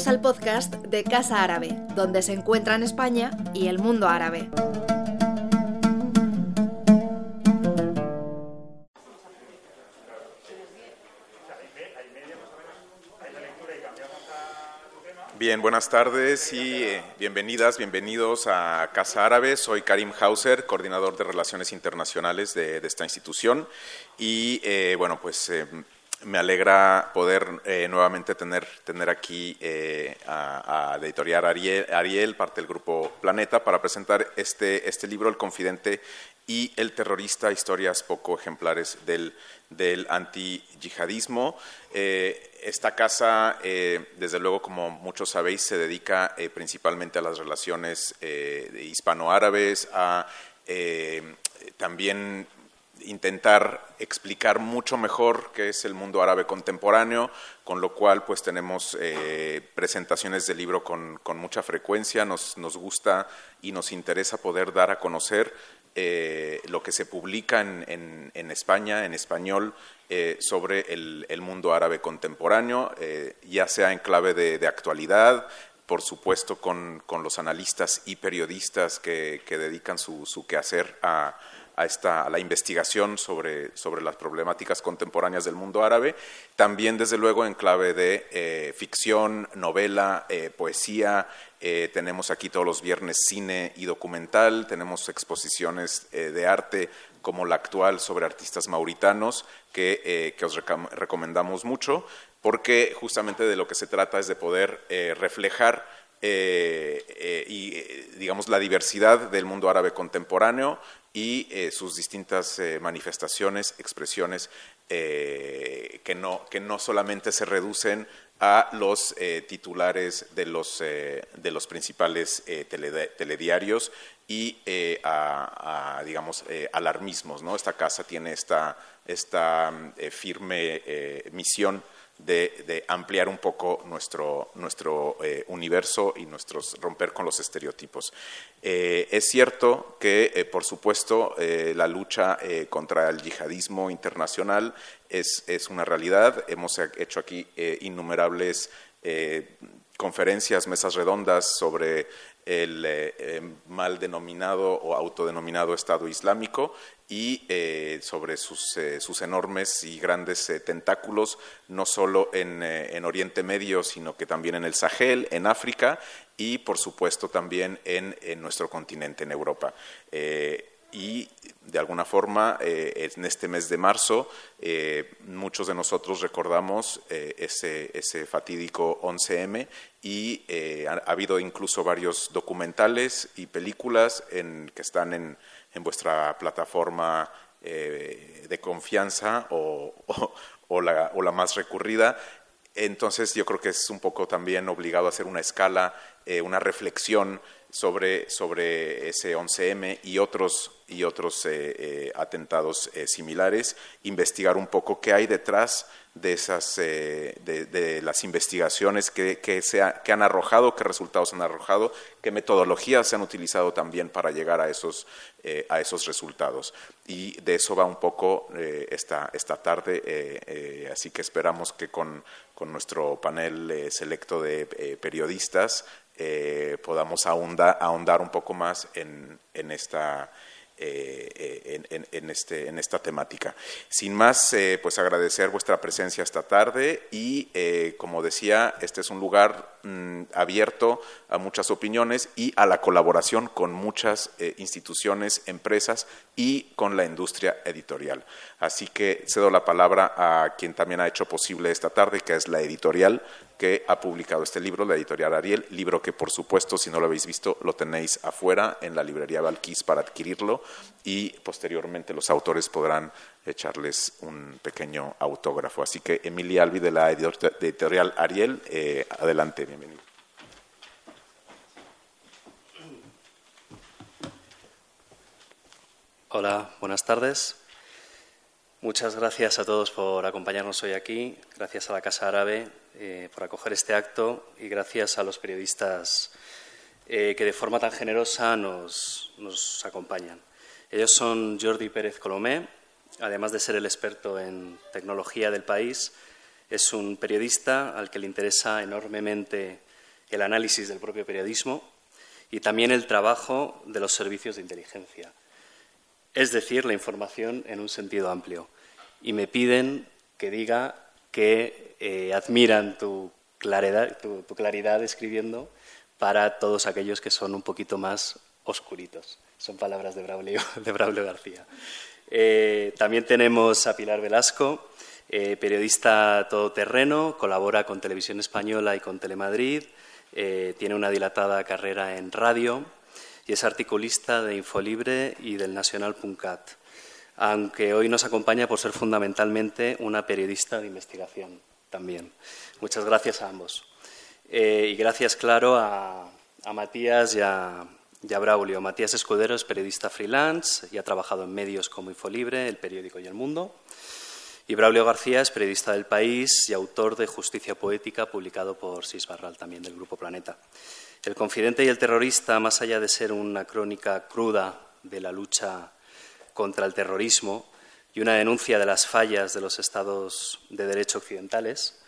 Bienvenidos al podcast de Casa Árabe, donde se encuentran España y el mundo árabe. Bien, buenas tardes y eh, bienvenidas, bienvenidos a Casa Árabe. Soy Karim Hauser, coordinador de Relaciones Internacionales de, esta institución. Y eh, bueno, pues eh, me alegra poder nuevamente tener, tener aquí a, a, Editorial Ariel, parte del grupo Planeta, para presentar este, este libro, El Confidente y el terrorista, historias poco ejemplares del, del anti-yihadismo. Eh, esta casa, eh, desde luego, como muchos sabéis, se dedica eh, principalmente a las relaciones hispano-árabes, a también intentar explicar mucho mejor qué es el mundo árabe contemporáneo, con lo cual pues tenemos presentaciones de libro con, mucha frecuencia, nos, gusta y nos interesa poder dar a conocer eh, lo que se publica en, España, en español, eh, sobre el, mundo árabe contemporáneo, eh, ya sea en clave de, actualidad, por supuesto con, los analistas y periodistas que, dedican su, su quehacer a, a, esta, a la investigación sobre, sobre, las problemáticas contemporáneas del mundo árabe, también desde luego en clave de eh, ficción, novela, eh, poesía, eh, tenemos aquí todos los viernes cine y documental, tenemos exposiciones de arte como la actual sobre artistas mauritanos que, que os recomendamos mucho, porque justamente de lo que se trata es de poder reflejar y, digamos, la diversidad del mundo árabe contemporáneo, y eh, sus distintas eh, manifestaciones, expresiones eh, que, no, que no solamente se reducen a los titulares de los, de los principales telediarios y a, digamos, alarmismos. ¿no? Esta casa tiene esta, esta firme misión de, ampliar un poco nuestro, nuestro eh, universo y nuestros romper con los estereotipos. Eh, es cierto que, eh, por supuesto, la lucha contra el yihadismo internacional es, es, una realidad. Hemos hecho aquí innumerables conferencias, mesas redondas sobre el mal denominado o autodenominado Estado Islámico y eh, sobre sus, eh, sus, enormes y grandes eh, tentáculos, no solo en, en, Oriente Medio, sino que también en el Sahel, en África y, por supuesto, también en, en nuestro continente, en Europa. y, de alguna forma, en este mes de marzo, muchos de nosotros recordamos ese, ese, fatídico 11M y ha, ha, habido incluso varios documentales y películas en, que están en en vuestra plataforma eh, de confianza o, la, o, la, más recurrida. Entonces yo creo que es un poco también obligado a hacer una escala, eh, una reflexión sobre, sobre ese 11M y otros, y otros eh, atentados similares, investigar un poco qué hay detrás de, esas, eh, de, las investigaciones que, que, que, han arrojado, qué resultados han arrojado, qué metodologías se han utilizado también para llegar a esos, eh, a esos resultados. Y de eso va un poco eh, esta, esta tarde, así que esperamos que con, con nuestro panel selecto de periodistas podamos ahondar, ahondar, un poco más en, en esta eh, en, este, en, esta temática. Sin más, eh, pues agradecer vuestra presencia esta tarde y, eh, como decía, este es un lugar mm, abierto a muchas opiniones y a la colaboración con muchas instituciones, empresas y con la industria editorial. Así que cedo la palabra a quien también ha hecho posible esta tarde, que es la editorial que ha publicado este libro, la editorial Ariel, libro que por supuesto, si no lo habéis visto, lo tenéis afuera en la librería Valquís para adquirirlo y posteriormente los autores podrán echarles un pequeño autógrafo. Así que Emilia Albi de la editorial Ariel, eh, adelante, bienvenido. Hola, buenas tardes. Muchas gracias a todos por acompañarnos hoy aquí, gracias a la Casa Árabe eh, por acoger este acto y gracias a los periodistas eh, que de forma tan generosa nos, acompañan. Ellos son Jordi Pérez Colomé, además de ser el experto en tecnología del país, es un periodista al que le interesa enormemente el análisis del propio periodismo y también el trabajo de los servicios de inteligencia, es decir, la información en un sentido amplio. Y me piden que diga que eh, admiran tu claridad, tu, claridad escribiendo para todos aquellos que son un poquito más oscuritos. Son palabras de Braulio, de García. Eh, también tenemos a Pilar Velasco, eh, periodista todoterreno, colabora con Televisión Española y con Telemadrid, tiene una dilatada carrera en radio y es articulista de Infolibre y del Nacional.cat, aunque hoy nos acompaña por ser fundamentalmente una periodista de investigación también. Muchas gracias a ambos. y gracias, claro, a, Matías y a, y a Braulio. Matías Escudero es periodista freelance y ha trabajado en medios como Infolibre, El Periódico y El Mundo. Y Braulio García es periodista del País y autor de Justicia Poética, publicado por Sis Barral, también del Grupo Planeta. El confidente y el terrorista, más allá de ser una crónica cruda de la lucha contra el terrorismo y una denuncia de las fallas de los estados de derecho occidentales,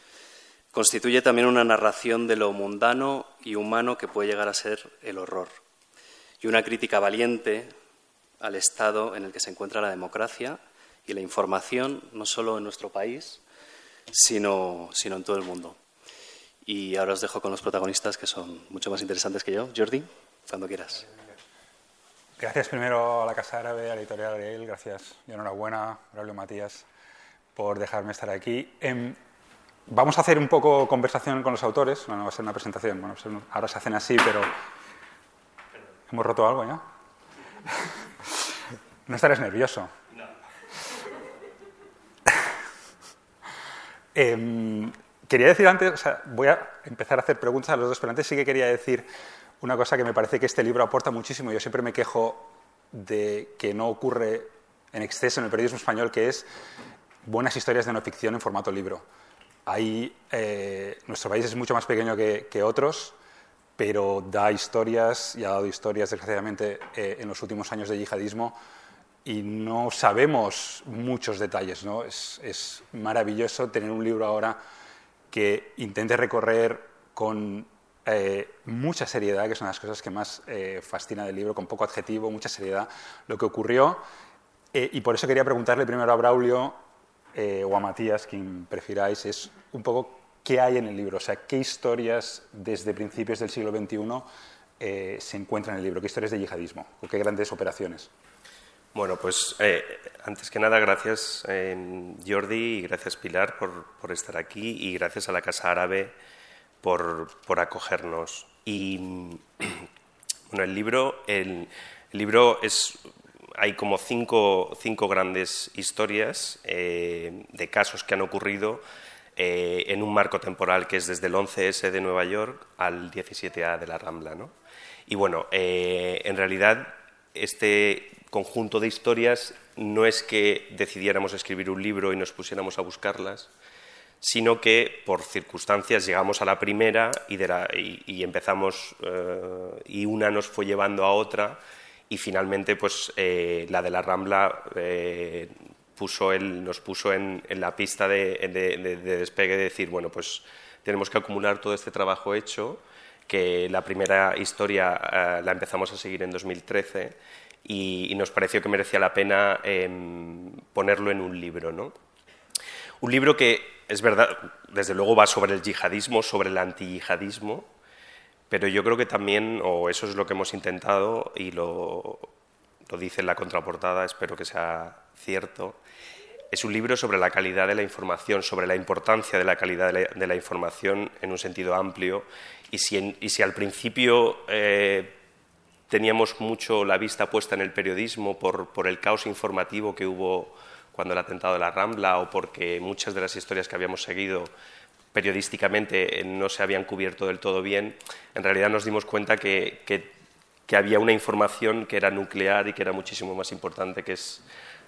constituye también una narración de lo mundano y humano que puede llegar a ser el horror y una crítica valiente al estado en el que se encuentra la democracia y la información, no solo en nuestro país, sino, sino en todo el mundo. Y ahora os dejo con los protagonistas que son mucho más interesantes que yo. Jordi, cuando quieras. Gracias primero a la Casa Árabe, a la editorial Ariel, gracias y enhorabuena, Braulio Matías, por dejarme estar aquí. Em, vamos a hacer un poco conversación con los autores, no, va a ser una presentación, bueno, ahora se hacen así, pero ¿Hemos roto algo ya? No estarás nervioso. No. Em, quería decir antes, o sea, voy a empezar a hacer preguntas a los dos, pero antes sí que quería decir una cosa que me parece que este libro aporta muchísimo. Yo siempre me quejo de que no ocurre en exceso en el periodismo español, que es buenas historias de no ficción en formato libro. Ahí, eh, nuestro país es mucho más pequeño que, que otros pero da historias y ha dado historias, desgraciadamente, eh, en los últimos años de yihadismo y no sabemos muchos detalles. ¿no? Es, maravilloso tener un libro ahora que intente recorrer con eh, mucha seriedad, que son las cosas que más eh, fascina del libro, con poco adjetivo, mucha seriedad, lo que ocurrió. y por eso quería preguntarle primero a Braulio o a Matías, quien prefiráis, es un poco ¿qué hay en el libro? O sea, ¿qué historias desde principios del siglo XXI eh, se encuentran en el libro? ¿Qué historias de yihadismo? ¿O qué grandes operaciones? Bueno, pues eh, antes que nada, gracias eh, Jordi y gracias Pilar por, estar aquí y gracias a la Casa Árabe por, acogernos. Y bueno, el libro, el, libro es hay como cinco, cinco grandes historias de casos que han ocurrido eh, en un marco temporal que es desde el 11S de Nueva York al 17A de la Rambla. ¿no? Y bueno, eh, en realidad este conjunto de historias no es que decidiéramos escribir un libro y nos pusiéramos a buscarlas, sino que por circunstancias llegamos a la primera y, empezamos, eh, y una nos fue llevando a otra, y finalmente pues la de la Rambla nos puso en, la pista de, despegue de decir, bueno, pues tenemos que acumular todo este trabajo hecho, que la primera historia eh, la empezamos a seguir en 2013 y, nos pareció que merecía la pena em, ponerlo en un libro. ¿no? Un libro que, es verdad, desde luego va sobre el yihadismo, sobre el antiyihadismo, pero yo creo que también, o eso es lo que hemos intentado y lo, lo dice en la contraportada, espero que sea cierto, es un libro sobre la calidad de la información, sobre la importancia de la calidad de la, información en un sentido amplio. Y si, al principio eh, teníamos mucho la vista puesta en el periodismo por, el caos informativo que hubo cuando el atentado de la Rambla o porque muchas de las historias que habíamos seguido periodísticamente eh, no se habían cubierto del todo bien, en realidad nos dimos cuenta que, que había una información que era nuclear y que era muchísimo más importante, que es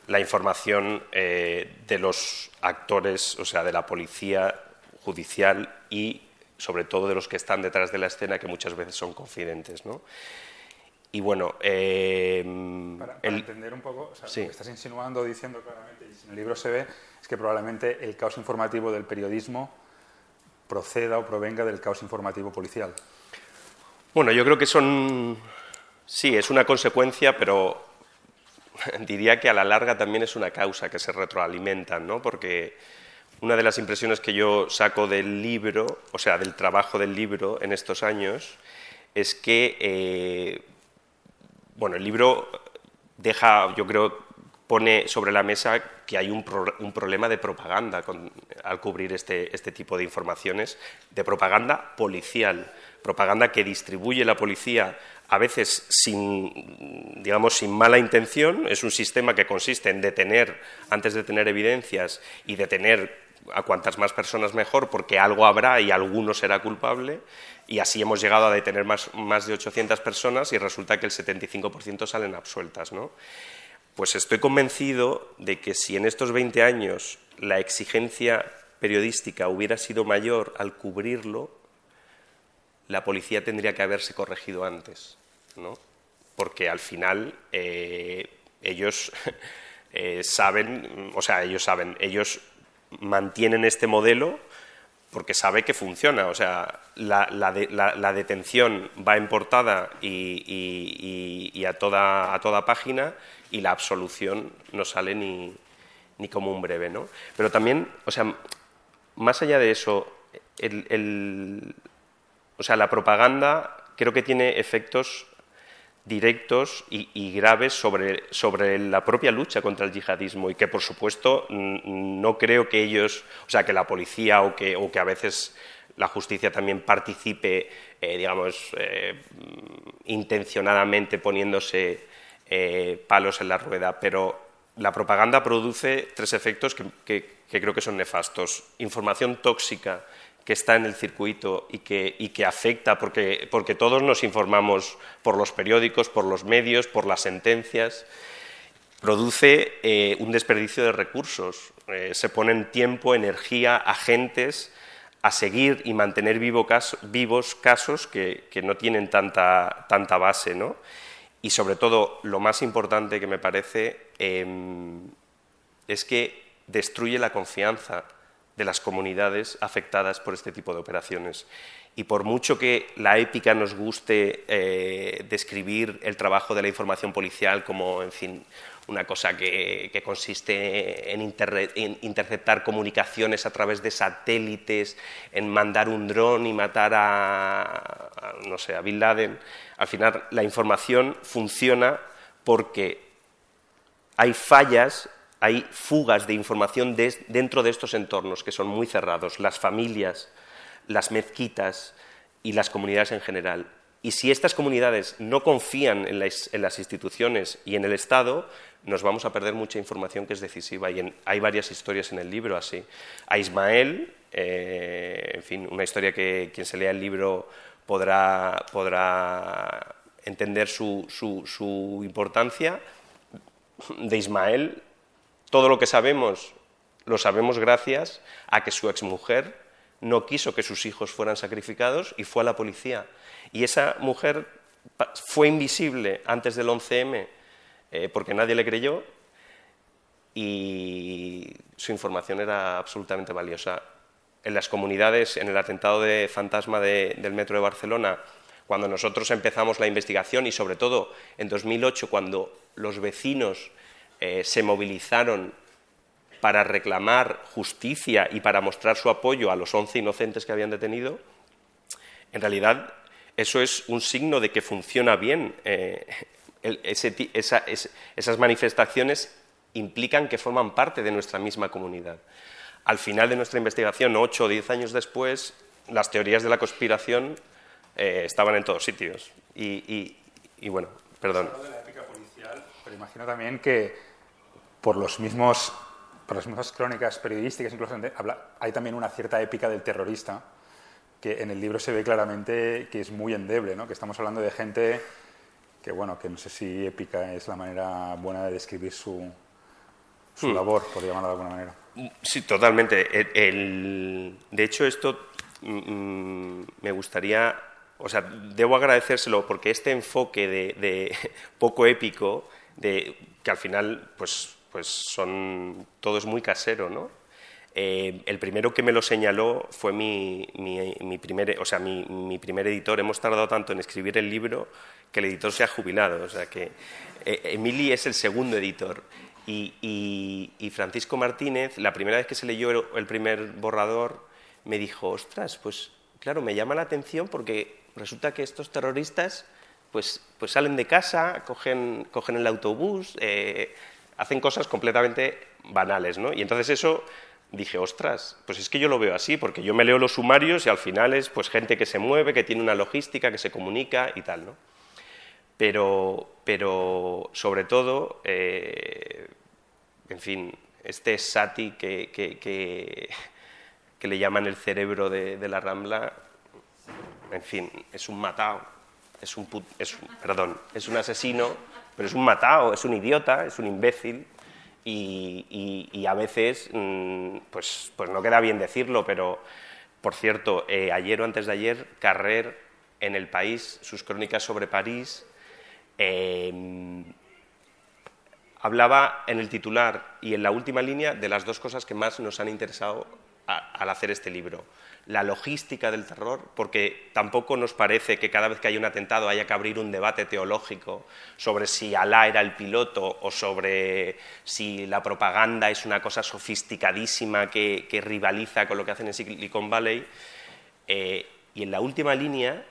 la información eh, de los actores, o sea, de la policía judicial y sobre todo de los que están detrás de la escena, que muchas veces son confidentes. ¿no? Y bueno. Eh, para, entender un poco, o sea, lo que estás insinuando, diciendo claramente, y en el libro se ve, es que probablemente el caos informativo del periodismo proceda o provenga del caos informativo policial. Bueno, yo creo que son, sí, es una consecuencia, pero diría que a la larga también es una causa que se retroalimentan, ¿no? Porque una de las impresiones que yo saco del libro, o sea, del trabajo del libro en estos años, es que, eh, bueno, el libro deja, yo creo, pone sobre la mesa que hay un, problema de propaganda al cubrir este, este tipo de informaciones, de propaganda policial, propaganda que distribuye la policía a veces sin, digamos, sin mala intención. Es un sistema que consiste en detener, antes de tener evidencias, y detener a cuantas más personas mejor, porque algo habrá y alguno será culpable. Y así hemos llegado a detener más, más de 800 personas y resulta que el 75% salen absueltas. ¿no? Pues estoy convencido de que si en estos 20 años la exigencia periodística hubiera sido mayor al cubrirlo, la policía tendría que haberse corregido antes, ¿no? Porque al final eh, ellos eh, saben, o sea, ellos saben, ellos mantienen este modelo porque sabe que funciona. O sea, la, detención va en portada y, a, toda, a, toda, página y la absolución no sale ni, ni, como un breve, ¿no? Pero también, o sea, más allá de eso, el, o sea, la propaganda creo que tiene efectos directos y, graves sobre, sobre, la propia lucha contra el yihadismo y que, por supuesto, no creo que ellos, o sea, que la policía o que, o que a veces la justicia también participe, eh, digamos, eh, intencionadamente poniéndose eh, palos en la rueda, pero la propaganda produce tres efectos que creo que son nefastos. Información tóxica que está en el circuito y que, y que afecta, porque, porque, todos nos informamos por los periódicos, por los medios, por las sentencias, produce eh, un desperdicio de recursos. Eh, se ponen tiempo, energía, agentes a seguir y mantener vivo vivos casos que, que, no tienen tanta, tanta base. ¿no? Y sobre todo, lo más importante que me parece em, es que destruye la confianza de las comunidades afectadas por este tipo de operaciones. Y por mucho que la épica nos guste eh, describir el trabajo de la información policial como, en fin, una cosa que, consiste en, interceptar comunicaciones a través de satélites, en mandar un dron y matar a, no sé, a Bin Laden, al final la información funciona porque hay fallas hay fugas de información dentro de estos entornos que son muy cerrados, las familias, las mezquitas y las comunidades en general. Y si estas comunidades no confían en las, instituciones y en el Estado, nos vamos a perder mucha información que es decisiva. Y hay varias historias en el libro así. A Ismael, eh, en fin, una historia que quien se lea el libro podrá, podrá entender su, su importancia. De Ismael todo lo que sabemos lo sabemos gracias a que su exmujer no quiso que sus hijos fueran sacrificados y fue a la policía. Y esa mujer fue invisible antes del 11M eh, porque nadie le creyó y su información era absolutamente valiosa. En las comunidades, en el atentado de fantasma del metro de Barcelona, cuando nosotros empezamos la investigación y sobre todo en 2008 cuando los vecinos eh, se movilizaron para reclamar justicia y para mostrar su apoyo a los 11 inocentes que habían detenido, en realidad eso es un signo de que funciona bien. Eh, esas manifestaciones implican que forman parte de nuestra misma comunidad. Al final de nuestra investigación, ocho o diez años después, las teorías de la conspiración eh, estaban en todos sitios. Y, y bueno, perdón. Pero imagino también que por los mismos por las mismas crónicas periodísticas, incluso hay también una cierta épica del terrorista, que en el libro se ve claramente que es muy endeble, ¿no? que estamos hablando de gente que, bueno, que no sé si épica es la manera buena de describir su, su hmm. labor, por llamarlo de alguna manera. Sí, totalmente. de hecho, esto mm, me gustaría, o sea, debo agradecérselo porque este enfoque de, de poco épico, de, que al final, pues pues son, todo es muy casero, ¿no? Eh, el primero que me lo señaló fue mi, primer, o sea, mi, primer editor. Hemos tardado tanto en escribir el libro que el editor se ha jubilado. O sea que eh, Emily es el segundo editor. Y, Francisco Martínez, la primera vez que se leyó el primer borrador, me dijo, ostras, pues claro, me llama la atención porque resulta que estos terroristas pues, pues salen de casa, cogen, cogen el autobús, eh, hacen cosas completamente banales, ¿no? Y entonces eso dije, ostras, pues es que yo lo veo así, porque yo me leo los sumarios y al final es pues gente que se mueve, que tiene una logística, que se comunica y tal, ¿no? Pero, pero sobre todo, eh, en fin, este Sati que, que, le llaman el cerebro de, la Rambla, en fin, es un matao, es un, es, perdón, es un asesino, pero es un matao, es un idiota, es un imbécil, y, a veces, mm, pues, pues no queda bien decirlo, pero por cierto, eh, ayer o antes de ayer, Carrer en El País, sus crónicas sobre París, em, hablaba en el titular y en la última línea de las dos cosas que más nos han interesado al hacer este libro la logística del terror, porque tampoco nos parece que cada vez que hay un atentado haya que abrir un debate teológico sobre si Alá era el piloto o sobre si la propaganda es una cosa sofisticadísima que, rivaliza con lo que hacen en Silicon Valley. Eh, y en la última línea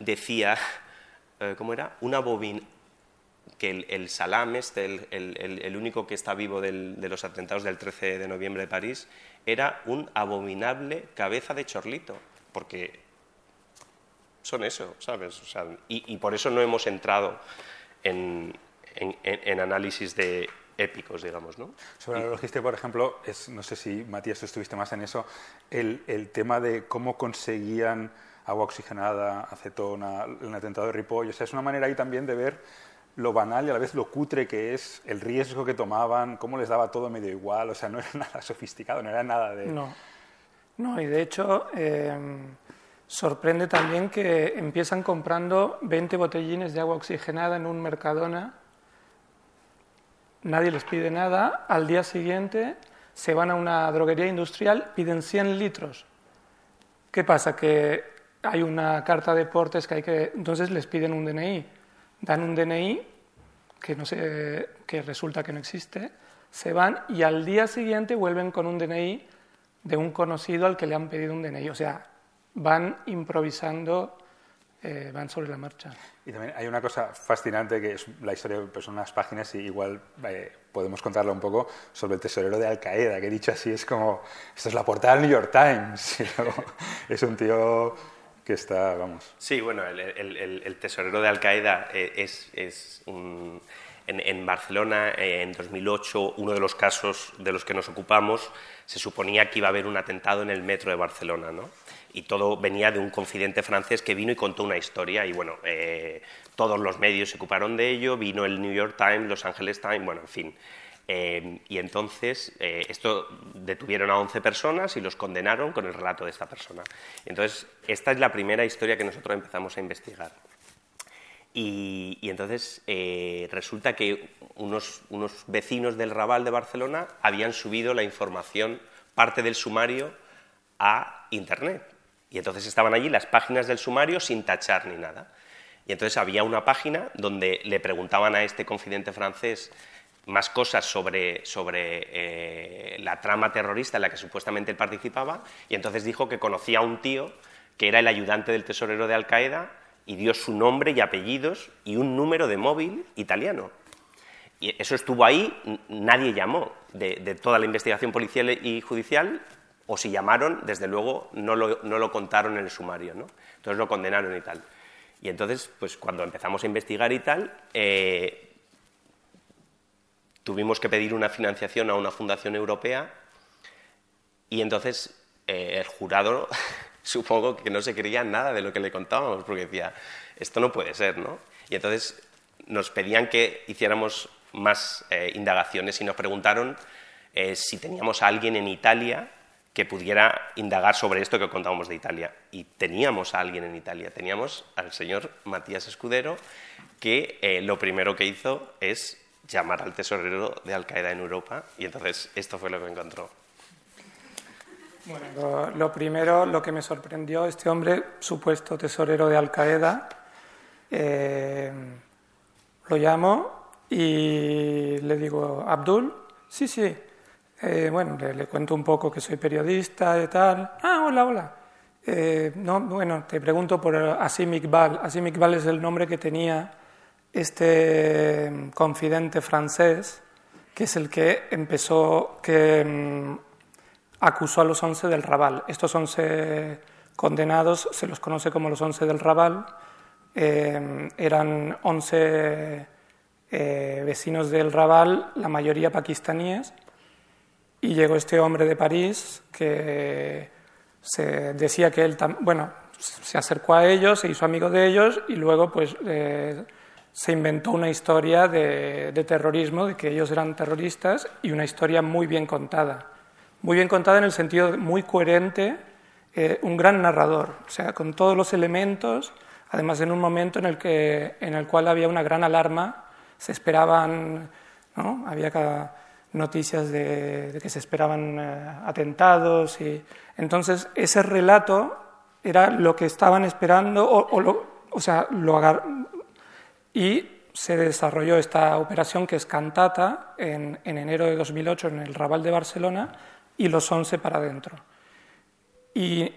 decía, eh, ¿cómo era? Una bobina que el, Salam, este, el, único que está vivo de los atentados del 13 de noviembre de París, era un abominable cabeza de chorlito, porque son eso, ¿sabes? y, por eso no hemos entrado en, análisis de épicos, digamos, ¿no? Sobre la logística, por ejemplo, es, no sé si, Matías, tú estuviste más en eso, el, tema de cómo conseguían agua oxigenada, acetona, el atentado de Ripoll, o sea, es una manera ahí también de ver lo banal y a la vez lo cutre que es, el riesgo que tomaban, cómo les daba todo medio igual, o sea, no era nada sofisticado, no era nada de... No, no y de hecho em, sorprende también que empiezan comprando 20 botellines de agua oxigenada en un Mercadona, nadie les pide nada, al día siguiente se van a una droguería industrial, piden 100 litros. ¿Qué pasa? Que hay una carta de portes que hay que... Entonces les piden un DNI dan un DNI que, no sé, que resulta que no existe, se van y al día siguiente vuelven con un DNI de un conocido al que le han pedido un DNI. O sea, van improvisando, eh, van sobre la marcha. Y también hay una cosa fascinante que es la historia, pues son unas páginas y igual eh, podemos contarla un poco sobre el tesorero de Al Qaeda, que dicho así es como, esto es la portada del New York Times. es un tío Sí, bueno, el, tesorero de Al Qaeda eh, es, en, Barcelona, eh, en 2008, uno de los casos de los que nos ocupamos, se suponía que iba a haber un atentado en el metro de Barcelona, ¿no? Y todo venía de un confidente francés que vino y contó una historia, y bueno, eh, todos los medios se ocuparon de ello, vino el New York Times, Los Angeles Times, bueno, en fin. Eh, y entonces, eh, esto detuvieron a 11 personas y los condenaron con el relato de esta persona. Entonces, esta es la primera historia que nosotros empezamos a investigar. Y, entonces eh, resulta que unos, unos, vecinos del Raval de Barcelona habían subido la información, parte del sumario, a Internet. Y entonces estaban allí las páginas del sumario sin tachar ni nada. Y entonces había una página donde le preguntaban a este confidente francés más cosas sobre, sobre eh, la trama terrorista en la que supuestamente él participaba, y entonces dijo que conocía a un tío que era el ayudante del tesorero de Al Qaeda y dio su nombre y apellidos y un número de móvil italiano. Y eso estuvo ahí, nadie llamó de, toda la investigación policial y judicial, o si llamaron, desde luego no lo, no lo contaron en el sumario, ¿no? Entonces lo condenaron y tal. Y entonces, pues cuando empezamos a investigar y tal, eh, tuvimos que pedir una financiación a una fundación europea y entonces eh, el jurado supongo que no se creía nada de lo que le contábamos porque decía, esto no puede ser, ¿no? Y entonces nos pedían que hiciéramos más eh, indagaciones y nos preguntaron eh, si teníamos a alguien en Italia que pudiera indagar sobre esto que contábamos de Italia. Y teníamos a alguien en Italia, teníamos al señor Matías Escudero, que lo primero que hizo es llamar al tesorero de Al Qaeda en Europa y entonces esto fue lo que encontró. Bueno, lo, primero, lo que me sorprendió, este hombre, supuesto tesorero de Al Qaeda, eh, lo llamo y le digo, Abdul, sí, sí, eh, bueno, le, cuento un poco que soy periodista y tal. Ah, hola, hola. Eh, no, bueno, te pregunto por Asim Iqbal. Asim Iqbal es el nombre que tenía este mm, confidente francés, que es el que empezó, que mm, acusó a los once del Raval. Estos once condenados se los conoce como los once del Raval. Eh, eran once vecinos del Raval, la mayoría pakistaníes, y llegó este hombre de París que se decía que él, bueno, se acercó a ellos, se hizo amigo de ellos y luego pues eh, se inventó una historia de, terrorismo, de que ellos eran terroristas y una historia muy bien contada. Muy bien contada en el sentido muy coherente, eh, un gran narrador, o sea, con todos los elementos, además en un momento en el, que, en el cual había una gran alarma, se esperaban, ¿no? había noticias de, que se esperaban eh, atentados. Y, entonces, ese relato era lo que estaban esperando, o, o, sea, lo y se desarrolló esta operación que es Cantata en, en, enero de 2008 en el Raval de Barcelona y los 11 para adentro. Y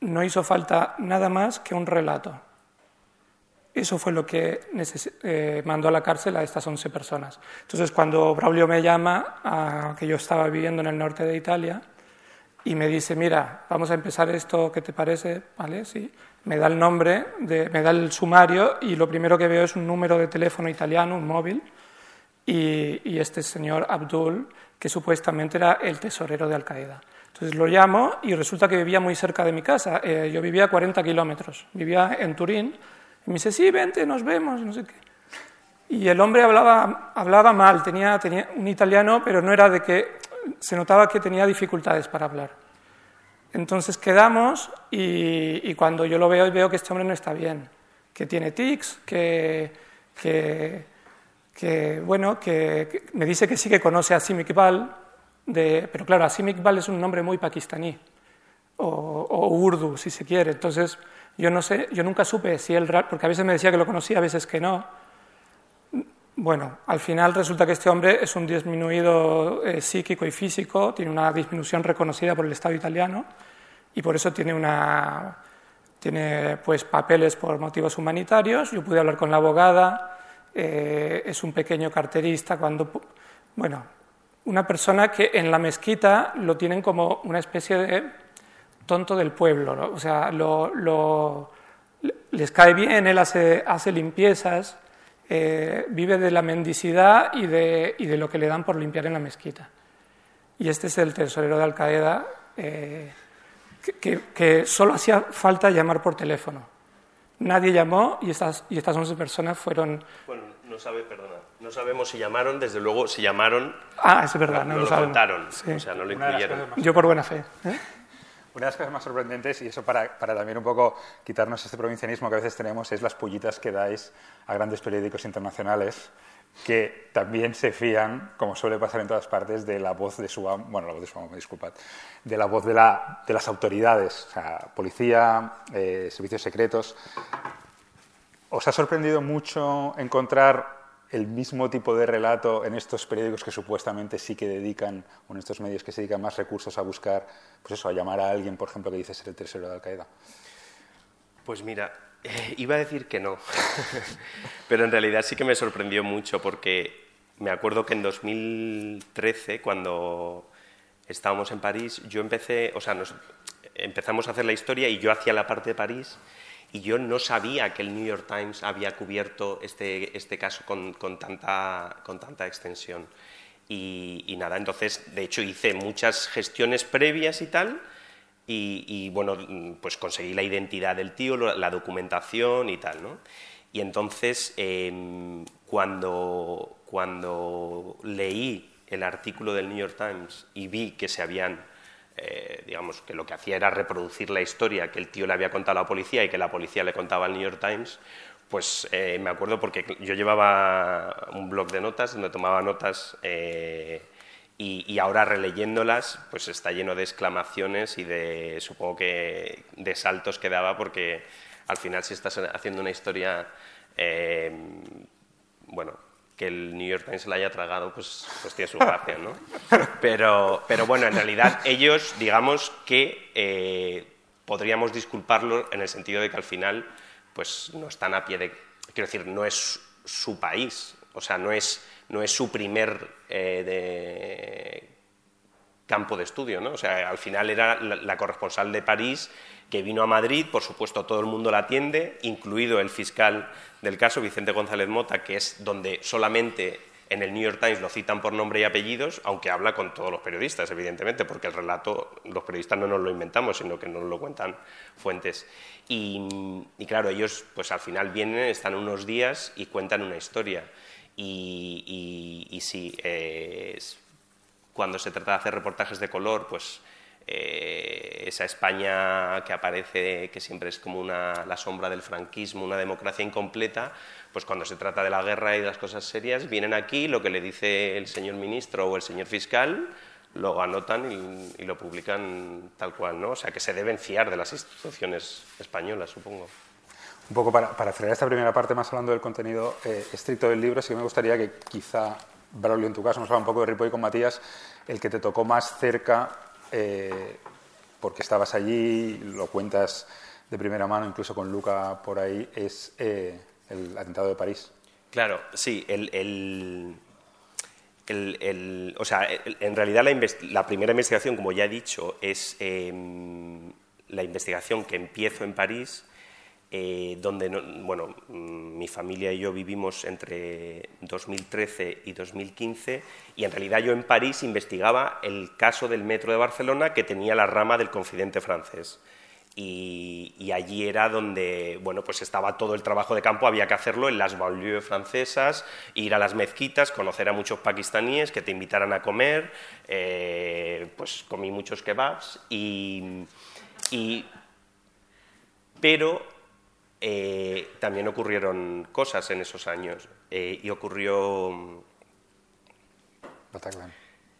no hizo falta nada más que un relato. Eso fue lo que eh, mandó a la cárcel a estas 11 personas. Entonces, cuando Braulio me llama, que yo estaba viviendo en el norte de Italia, y me dice, mira, vamos a empezar esto, ¿qué te parece? ¿Vale? Sí. Me da el nombre, de, me da el sumario, y lo primero que veo es un número de teléfono italiano, un móvil, y, este señor Abdul, que supuestamente era el tesorero de Al-Qaeda. Entonces lo llamo y resulta que vivía muy cerca de mi casa. Eh, yo vivía a 40 kilómetros, vivía en Turín, y me dice, sí, vente, nos vemos, no sé qué. Y el hombre hablaba, hablaba mal, tenía, tenía un italiano, pero no era de que se notaba que tenía dificultades para hablar. Entonces quedamos y, cuando yo lo veo, veo que este hombre no está bien, que tiene tics, que, bueno, que, me dice que sí que conoce a Sim Iqbal, de, pero claro, Asim Iqbal es un nombre muy pakistaní, o, o urdu, si se quiere. Entonces, yo no sé, yo nunca supe si él, porque a veces me decía que lo conocía, a veces que no. Bueno, al final resulta que este hombre es un disminuido eh, psíquico y físico, tiene una disminución reconocida por el Estado italiano y por eso tiene, una, tiene pues, papeles por motivos humanitarios. Yo pude hablar con la abogada, eh, es un pequeño carterista cuando, bueno, una persona que en la mezquita lo tienen como una especie de tonto del pueblo, o sea, lo, les cae bien, él hace, hace limpiezas, eh, vive de la mendicidad y de, y de, lo que le dan por limpiar en la mezquita. Y este es el tesorero de Al-Qaeda, eh, que, que, solo hacía falta llamar por teléfono. Nadie llamó y estas, y estas 11 personas fueron... Bueno, no sabe, perdona, no sabemos si llamaron, desde luego si llamaron... Ah, es verdad, no, lo, lo contaron, o sea, no lo incluyeron. Yo por buena fe. ¿eh? Una de las cosas más sorprendentes, y eso para, para, también un poco quitarnos este provincianismo que a veces tenemos, es las pullitas que dais a grandes periódicos internacionales que también se fían, como suele pasar en todas partes, de la voz de su amo, bueno, la voz de su amo, disculpad, de la voz de, la, de las autoridades, o sea, policía, eh, servicios secretos. ¿Os ha sorprendido mucho encontrar el mismo tipo de relato en estos periódicos que supuestamente sí que dedican, o en estos medios que se dedican más recursos a buscar, pues eso, a llamar a alguien, por ejemplo, que dice ser el tercero de Al-Qaeda? Pues mira, eh, iba a decir que no, pero en realidad sí que me sorprendió mucho porque me acuerdo que en 2013, cuando estábamos en París, yo empecé, o sea, nos, empezamos a hacer la historia y yo hacía la parte de París y yo no sabía que el New York Times había cubierto este, este caso con, con, tanta, con tanta extensión. Y, nada, entonces, de hecho, hice muchas gestiones previas y tal, y, bueno, pues conseguí la identidad del tío, la documentación y tal, ¿no? Y entonces, em, cuando, cuando leí el artículo del New York Times y vi que se habían eh, digamos, que lo que hacía era reproducir la historia que el tío le había contado a la policía y que la policía le contaba al New York Times, pues eh, me acuerdo porque yo llevaba un blog de notas donde tomaba notas eh, y, ahora releyéndolas, pues está lleno de exclamaciones y de, supongo que, de saltos que daba, porque al final si estás haciendo una historia, eh, bueno, que el New York Times se la haya tragado, pues, pues tiene su gracia, ¿no? Pero, pero bueno, en realidad ellos, digamos que eh, podríamos disculparlo en el sentido de que al final, pues no están a pie de... Quiero decir, no es su país, o sea, no es no es su primer eh, campo de estudio, ¿no? O sea, al final era la, corresponsal de París que vino a Madrid, por supuesto todo el mundo la atiende, incluido el fiscal del caso, Vicente González Mota, que es donde solamente en el New York Times lo citan por nombre y apellidos, aunque habla con todos los periodistas, evidentemente, porque el relato los periodistas no nos lo inventamos, sino que nos lo cuentan fuentes. Y, y claro, ellos pues al final vienen, están unos días y cuentan una historia. Y, sí, cuando se trata de hacer reportajes de color, pues eh, esa España que aparece, que siempre es como una, la sombra del franquismo, una democracia incompleta, pues cuando se trata de la guerra y de las cosas serias, vienen aquí, lo que le dice el señor ministro o el señor fiscal, lo anotan y, y, lo publican tal cual, ¿no? O sea, que se deben fiar de las instituciones españolas, supongo. Un poco para, para frenar esta primera parte, más hablando del contenido eh, estricto del libro, sí que me gustaría que quizá, Braulio, en tu caso, nos habla un poco de Ripoll con Matías, el que te tocó más cerca, eh, porque estabas allí, lo cuentas de primera mano, incluso con Luca por ahí, es eh, el atentado de París. Claro, sí, el, el... O sea, en realidad la, la, primera investigación, como ya he dicho, es em, la investigación que empiezo en París eh, donde bueno, mm, mi familia y yo vivimos entre 2013 y 2015 y en realidad yo en París investigaba el caso del metro de Barcelona que tenía la rama del confidente francés. Y, allí era donde bueno, pues estaba todo el trabajo de campo, había que hacerlo en las banlieues francesas, ir a las mezquitas, conocer a muchos pakistaníes que te invitaran a comer, eh, pues comí muchos kebabs y, pero eh, también ocurrieron cosas en esos años eh, y ocurrió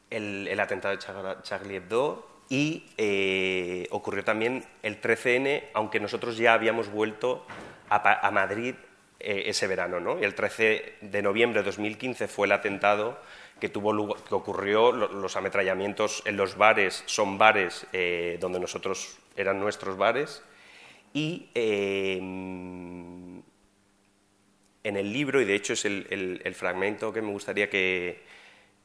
el, el, atentado de Charlie Hebdo y eh, ocurrió también el 13N, aunque nosotros ya habíamos vuelto a, Madrid ese verano. ¿no? El 13 de noviembre de 2015 fue el atentado que, tuvo lugar, que ocurrió, los ametrallamientos en los bares son bares donde nosotros eran nuestros bares y em, en el libro, y de hecho es el, fragmento que me gustaría que,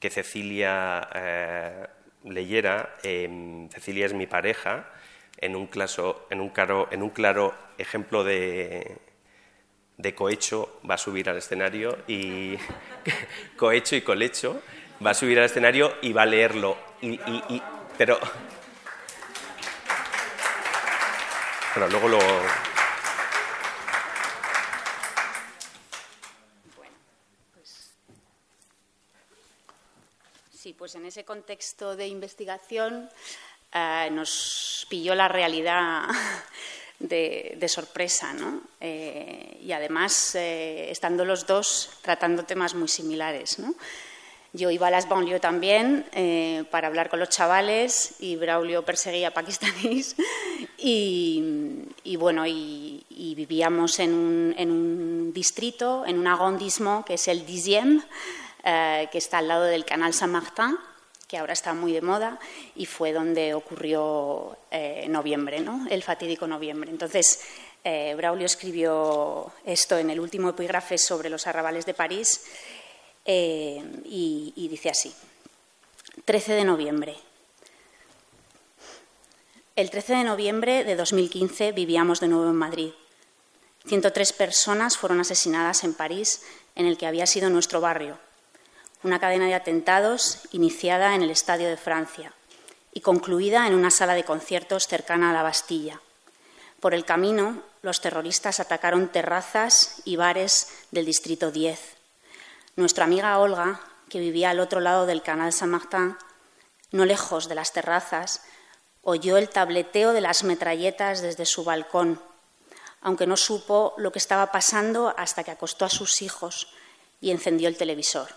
Cecilia eh, leyera, em, Cecilia es mi pareja, en un, en un, claro, en un claro ejemplo de, cohecho va a subir al escenario y cohecho y colecho va a subir al escenario y va a leerlo. pero Bueno, luego lo... Pues, sí, pues en ese contexto de investigación eh, nos pilló la realidad de, sorpresa, ¿no? Eh, y además, eh, estando los dos tratando temas muy similares, ¿no? Yo iba a las banlieues también eh, para hablar con los chavales y Braulio perseguía pakistaníes y, bueno, y, vivíamos en un, distrito, en un arrondissement que es el Dixième, eh, que está al lado del canal Saint-Martin, que ahora está muy de moda, y fue donde ocurrió eh, noviembre, ¿no? el fatídico noviembre. Entonces, Braulio escribió esto en el último epígrafe sobre los arrabales de París eh, y, dice así, 13 de noviembre. El 13 de noviembre de 2015 vivíamos de nuevo en Madrid. 103 personas fueron asesinadas en París, en el que había sido nuestro barrio. Una cadena de atentados iniciada en el Estadio de Francia y concluida en una sala de conciertos cercana a la Bastilla. Por el camino, los terroristas atacaron terrazas y bares del Distrito 10 nuestra amiga Olga, que vivía al otro lado del canal Saint-Martin, no lejos de las terrazas, oyó el tableteo de las metralletas desde su balcón, aunque no supo lo que estaba pasando hasta que acostó a sus hijos y encendió el televisor.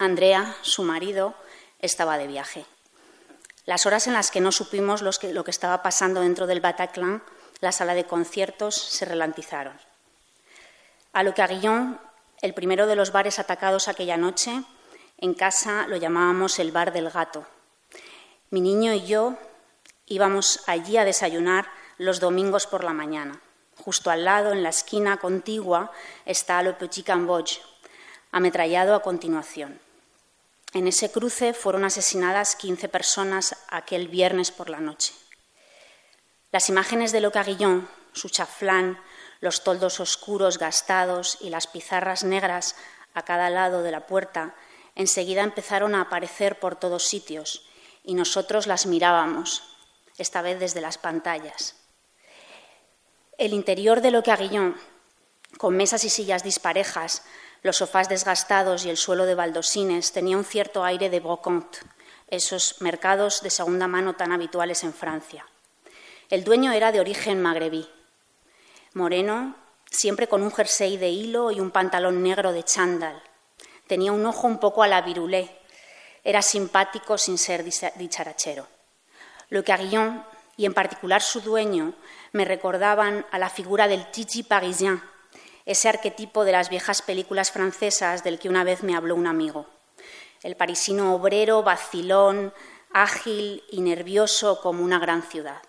Andrea, su marido, estaba de viaje. Las horas en las que no supimos lo que estaba pasando dentro del Bataclan, la sala de conciertos, se relantizaron. A lo que Aguillón, el primero de los bares atacados aquella noche, en casa lo llamábamos el bar del gato. Mi niño y yo íbamos allí a desayunar los domingos por la mañana. Justo al lado, en la esquina contigua, está Le Petit Cambodge, ametrallado a continuación. En ese cruce fueron asesinadas 15 personas aquel viernes por la noche. Las imágenes de Locaguillón, su chaflán, los toldos oscuros gastados y las pizarras negras a cada lado de la puerta enseguida empezaron a aparecer por todos sitios y nosotros las mirábamos, esta vez desde las pantallas. El interior de Locaguillón, con mesas y sillas disparejas, los sofás desgastados y el suelo de baldosines tenía un cierto aire de brocante, esos mercados de segunda mano tan habituales en Francia. El dueño era de origen magrebí, moreno, siempre con un jersey de hilo y un pantalón negro de chándal. Tenía un ojo un poco a la virulé. Era simpático sin ser dicharachero. Lo que Aguillon, y en particular su dueño, me recordaban a la figura del Titi parisien, ese arquetipo de las viejas películas francesas del que una vez me habló un amigo. El parisino obrero, vacilón, ágil y nervioso como una gran ciudad.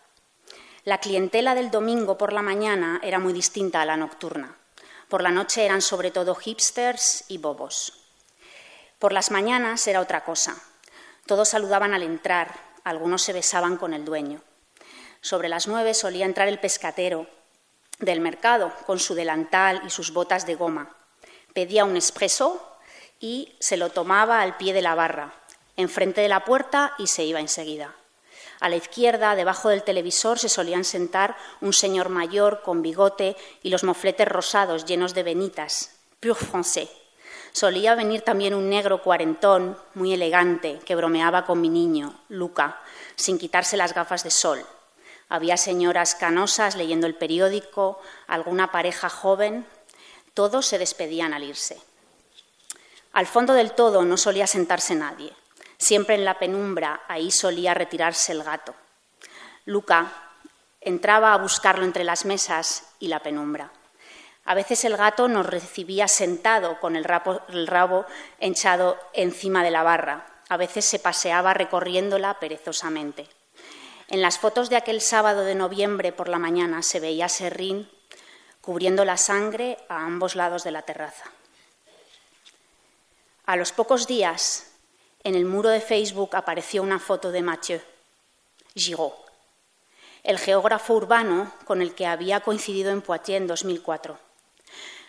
La clientela del domingo por la mañana era muy distinta a la nocturna. Por la noche eran sobre todo hipsters y bobos. Por las mañanas era otra cosa. Todos saludaban al entrar, algunos se besaban con el dueño. Sobre las nueve solía entrar el pescatero, del mercado con su delantal y sus botas de goma. Pedía un espresso y se lo tomaba al pie de la barra, enfrente de la puerta y se iba enseguida. A la izquierda, debajo del televisor, se solían sentar un señor mayor con bigote y los mofletes rosados llenos de venitas, pur français. Solía venir también un negro cuarentón, muy elegante, que bromeaba con mi niño, Luca, sin quitarse las gafas de sol. Había señoras canosas leyendo el periódico, alguna pareja joven. Todos se despedían al irse. Al fondo del todo no solía sentarse nadie. Siempre en la penumbra ahí solía retirarse el gato. Luca entraba a buscarlo entre las mesas y la penumbra. A veces el gato nos recibía sentado con el rabo, hinchado encima de la barra. A veces se paseaba recorriéndola perezosamente. En las fotos de aquel sábado de noviembre por la mañana se veía Serrín cubriendo la sangre a ambos lados de la terraza. A los pocos días, en el muro de Facebook apareció una foto de Mathieu Giraud, el geógrafo urbano con el que había coincidido en Poitiers en 2004,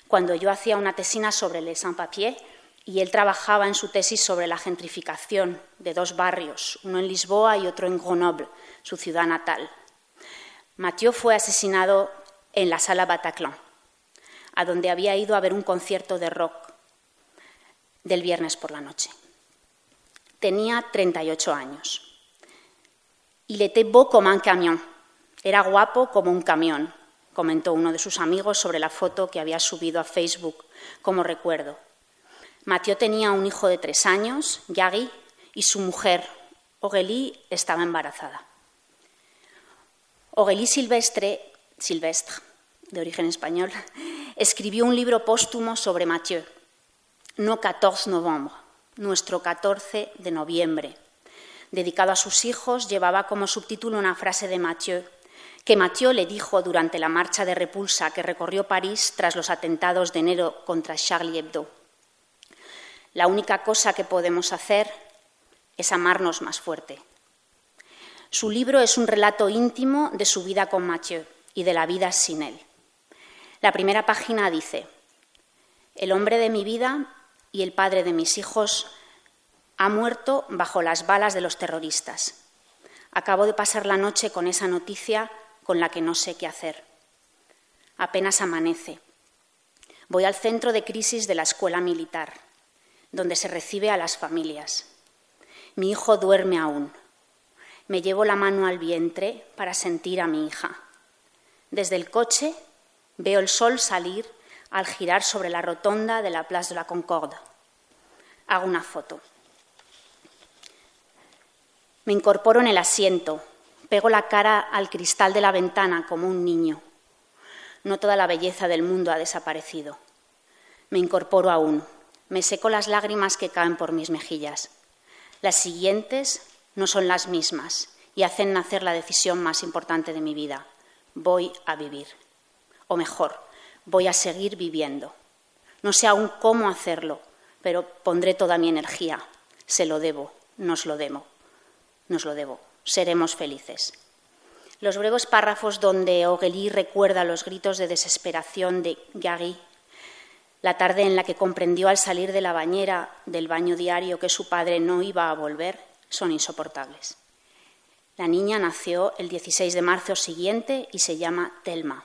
cuando yo hacía una tesina sobre les sans-papiers y él trabajaba en su tesis sobre la gentrificación de dos barrios, uno en Lisboa y otro en Grenoble, su ciudad natal. Mathieu fue asesinado en la sala Bataclan, a donde había ido a ver un concierto de rock del viernes por la noche. Tenía 38 años. Il était beau comme un camion. Era guapo como un camión, comentó uno de sus amigos sobre la foto que había subido a Facebook como recuerdo. Mathieu tenía un hijo de tres años, Yagi, y su mujer, Aurélie, estaba embarazada. Aurélie Silvestre, Silvestre, de origen español, escribió un libro póstumo sobre Mathieu, No 14 novembre, nuestro 14 de noviembre. Dedicado a sus hijos, llevaba como subtítulo una frase de Mathieu, que Mathieu le dijo durante la marcha de repulsa que recorrió París tras los atentados de enero contra Charlie Hebdo. La única cosa que podemos hacer es amarnos más fuerte. Su libro es un relato íntimo de su vida con Mathieu y de la vida sin él. La primera página dice, el hombre de mi vida y el padre de mis hijos ha muerto bajo las balas de los terroristas. Acabo de pasar la noche con esa noticia con la que no sé qué hacer. Apenas amanece. Voy al centro de crisis de la escuela militar donde se recibe a las familias. Mi hijo duerme aún. Me llevo la mano al vientre para sentir a mi hija. Desde el coche veo el sol salir al girar sobre la rotonda de la Place de la Concorde. Hago una foto. Me incorporo en el asiento, pego la cara al cristal de la ventana como un niño. No toda la belleza del mundo ha desaparecido. Me incorporo aún, me seco las lágrimas que caen por mis mejillas. Las siguientes no son las mismas y hacen nacer la decisión más importante de mi vida. Voy a vivir. O mejor, voy a seguir viviendo. No sé aún cómo hacerlo, pero pondré toda mi energía. Se lo debo, nos lo debo. Nos lo debo. Seremos felices. Los breves párrafos donde Ogeli recuerda los gritos de desesperación de Gary, la tarde en la que comprendió al salir de la bañera del baño diario que su padre no iba a volver, son insoportables. La niña nació el 16 de marzo siguiente y se llama Telma,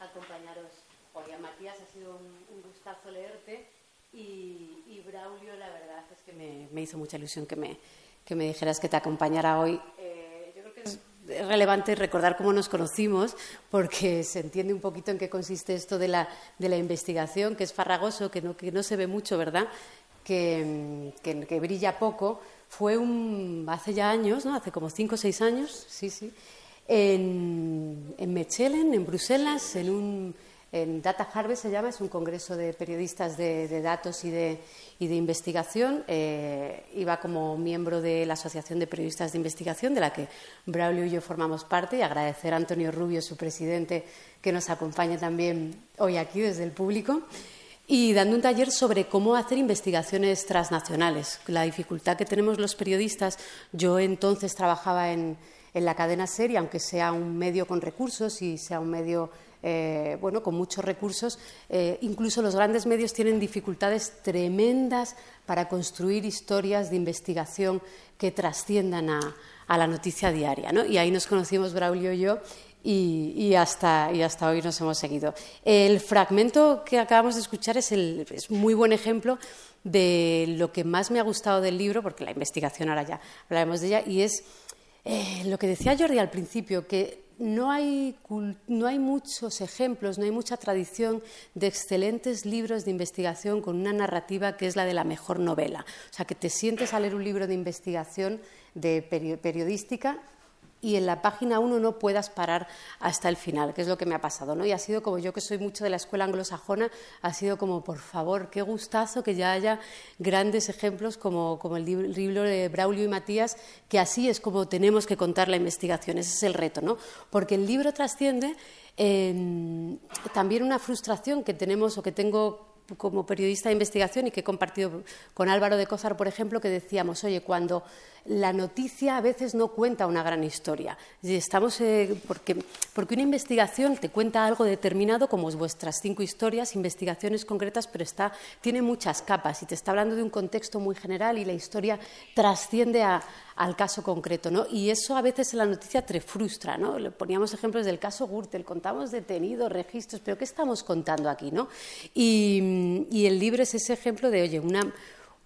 acompañaros hoy. A Matías ha sido un, gustazo leerte y, Braulio, la verdad es que me, hizo mucha ilusión que me, que me dijeras que te acompañara hoy. Eh, yo creo que es relevante recordar cómo nos conocimos, porque se entiende un poquito en qué consiste esto de la, de la investigación, que es farragoso, que no, que no se ve mucho, ¿verdad? Que, que, brilla poco. Fue un, hace ya años, ¿no? hace como cinco o seis años, sí, sí, en, en Mechelen, en Bruselas, en un en Data Harvest se llama, es un congreso de periodistas de, datos y de, y de investigación. Eh, iba como miembro de la Asociación de Periodistas de Investigación, de la que Braulio y yo formamos parte, y agradecer a Antonio Rubio, su presidente, que nos acompaña también hoy aquí desde el público. Y dando un taller sobre cómo hacer investigaciones transnacionales, la dificultad que tenemos los periodistas. Yo entonces trabajaba en, en la cadena serie, aunque sea un medio con recursos y sea un medio eh, bueno, con muchos recursos, eh, incluso los grandes medios tienen dificultades tremendas para construir historias de investigación que trasciendan a, la noticia diaria. Y ahí nos conocimos Braulio y yo y, hasta, y, hasta, hoy nos hemos seguido. El fragmento que acabamos de escuchar es, el, es muy buen ejemplo de lo que más me ha gustado del libro, porque la investigación ahora ya hablaremos de ella, y es eh, lo que decía Jordi al principio, que no hay, no hay, muchos ejemplos, no hay mucha tradición de excelentes libros de investigación con una narrativa que es la de la mejor novela. O sea, que te sientes a leer un libro de investigación de periodística y en la página 1 no puedas parar hasta el final, que es lo que me ha pasado. ¿no? Y ha sido como yo que soy mucho de la escuela anglosajona, ha sido como, por favor, qué gustazo que ya haya grandes ejemplos como, como el libro de Braulio y Matías, que así es como tenemos que contar la investigación, ese es el reto, ¿no? porque el libro trasciende también una frustración que tenemos o que tengo como periodista de investigación y que he compartido con Álvaro de Cózar, por ejemplo, que decíamos, oye, cuando la noticia a veces no cuenta una gran historia. Estamos, eh, porque, porque, una investigación te cuenta algo determinado, como vuestras cinco historias, investigaciones concretas, pero está, tiene muchas capas y te está hablando de un contexto muy general y la historia trasciende al caso concreto. ¿no? Y eso a veces en la noticia te frustra. ¿no? Le poníamos ejemplos del caso Gürtel, contamos detenidos, registros, pero ¿qué estamos contando aquí? ¿no? Y, y el libro es ese ejemplo de, oye, una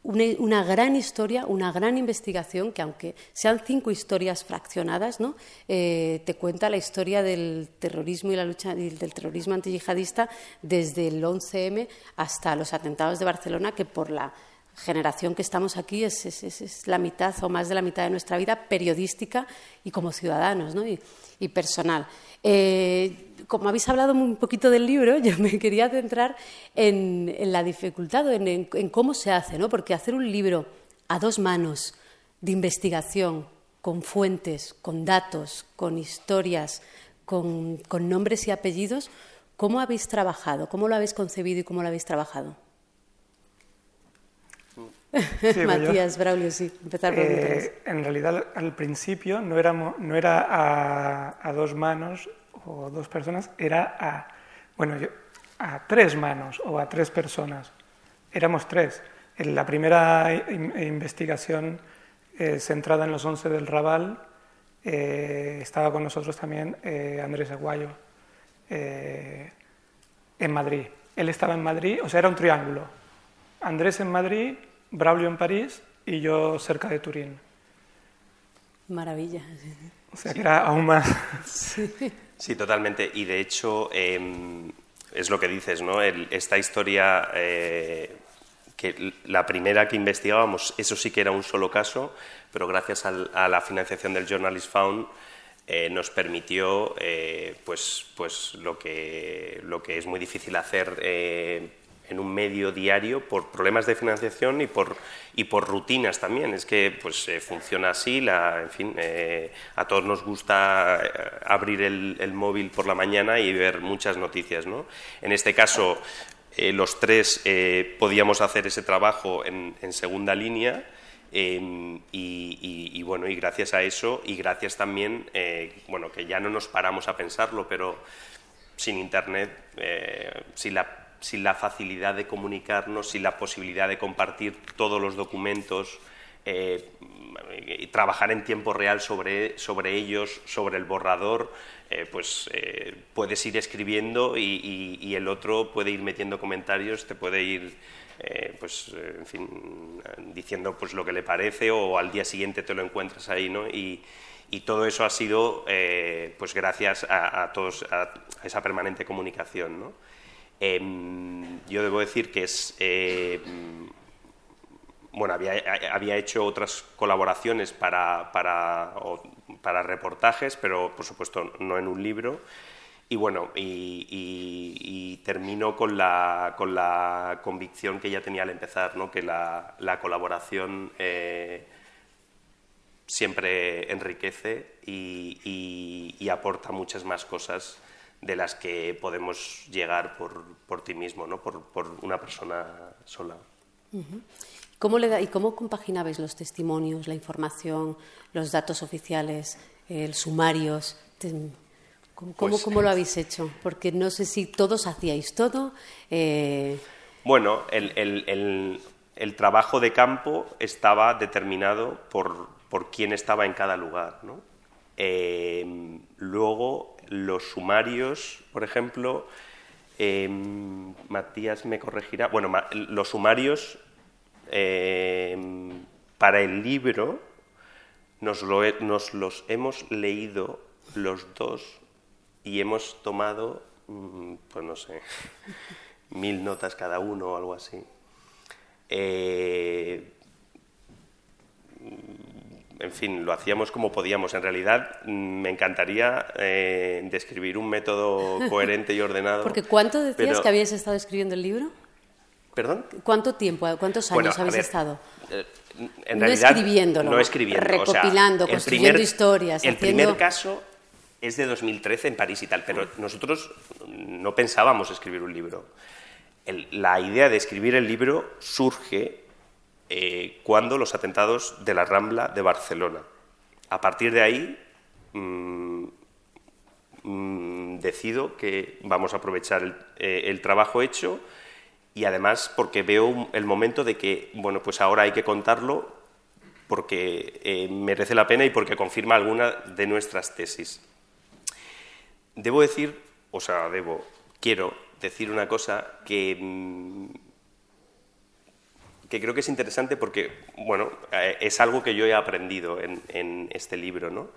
una, gran historia, una gran investigación que aunque sean cinco historias fraccionadas, ¿no? Eh, te cuenta la historia del terrorismo y la lucha del terrorismo antiyihadista desde el 11M hasta los atentados de Barcelona, que por la generación que estamos aquí es, es, la mitad o más de la mitad de nuestra vida periodística y como ciudadanos ¿no? y, personal. Eh, como habéis hablado un poquito del libro, yo me quería centrar en, la dificultad, en, en, cómo se hace, ¿no? porque hacer un libro a dos manos de investigación, con fuentes, con datos, con historias, con nombres y apellidos, ¿cómo habéis trabajado? ¿Cómo lo habéis concebido y cómo lo habéis trabajado? Matías, Braulio, sí, empezar por eh, En realidad, al principio no, éramos, no era a, dos manos o dos personas, era a, bueno, a tres manos o a tres personas. Éramos tres. En la primera investigación eh, centrada en los 11 del Raval. Eh, estaba con nosotros también eh, Andrés Aguayo en Madrid. Él estaba en Madrid, o sea, era un triángulo. Andrés en Madrid, Braulio en París y yo cerca de Turín. Maravilla. O sea, que era aún más. Sí, totalmente. Y de hecho, em, es lo que dices, ¿no? esta historia, eh, que la primera que investigábamos, eso sí que era un solo caso, pero gracias a la financiación del Journalist Fund eh, nos permitió eh, pues, pues lo, que, lo que es muy difícil hacer en un medio diario por problemas de financiación y por, y por rutinas también. Es que pues, eh, funciona así, la, en fin, eh, a todos nos gusta eh, abrir el, móvil por la mañana y ver muchas noticias. ¿no? En este caso, los tres podíamos hacer ese trabajo en, segunda línea. Em, y, bueno, y gracias a eso, y gracias también, bueno, que ya no nos paramos a pensarlo, pero sin Internet, sin la sin la facilidad de comunicarnos, sin la posibilidad de compartir todos los documentos, eh, y trabajar en tiempo real sobre, sobre ellos, sobre el borrador, eh, pues eh, puedes ir escribiendo y, el otro puede ir metiendo comentarios, te puede ir pues, en fin, diciendo pues, lo que le parece o al día siguiente te lo encuentras ahí. ¿no? Y, todo eso ha sido pues gracias a, todos, a, esa permanente comunicación. ¿no? Em, yo debo decir que es. Eh, bueno, había, hecho otras colaboraciones para, para, reportajes, pero por supuesto no en un libro. Y bueno, y, termino con la, con la, convicción que ya tenía al empezar, ¿no? que la, la colaboración eh, siempre enriquece y, aporta muchas más cosas de las que podemos llegar por, por ti mismo, ¿no? por, por, una persona sola. ¿Cómo le da, ¿Y cómo compaginabais los testimonios, la información, los datos oficiales, el sumarios? ¿Cómo, pues cómo, lo habéis hecho? Porque no sé si todos hacíais todo. Eh, bueno, el, el, el, trabajo de campo estaba determinado por, por quién estaba en cada lugar. ¿no? Eh, luego los sumarios, por ejemplo, em, Matías me corregirá, bueno, los sumarios em, para el libro nos, los hemos leído los dos y hemos tomado, mm, pues no sé, mil notas cada uno o algo así. Eh, en fin, lo hacíamos como podíamos. En realidad, mm, me encantaría eh, describir un método coherente y ordenado. Porque ¿cuánto decías que habías estado escribiendo el libro? ¿Perdón? ¿Cuánto tiempo, cuántos años habéis estado? Eh, en no realidad, escribiéndolo, no escribiendo, recopilando, construyendo historias. El primer caso es de 2013 en París y tal, pero nosotros no pensábamos escribir un libro. la idea de escribir el libro surge eh, cuando los atentados de la Rambla de Barcelona. A partir de ahí mm, mm, decido que vamos a aprovechar eh, el, trabajo hecho y además porque veo el momento de que, bueno, pues ahora hay que contarlo porque eh, merece la pena y porque confirma alguna de nuestras tesis. Debo decir, o sea, debo, quiero decir una cosa que mm, que creo que es interesante porque, bueno, eh, es algo que yo he aprendido en, este libro, ¿no?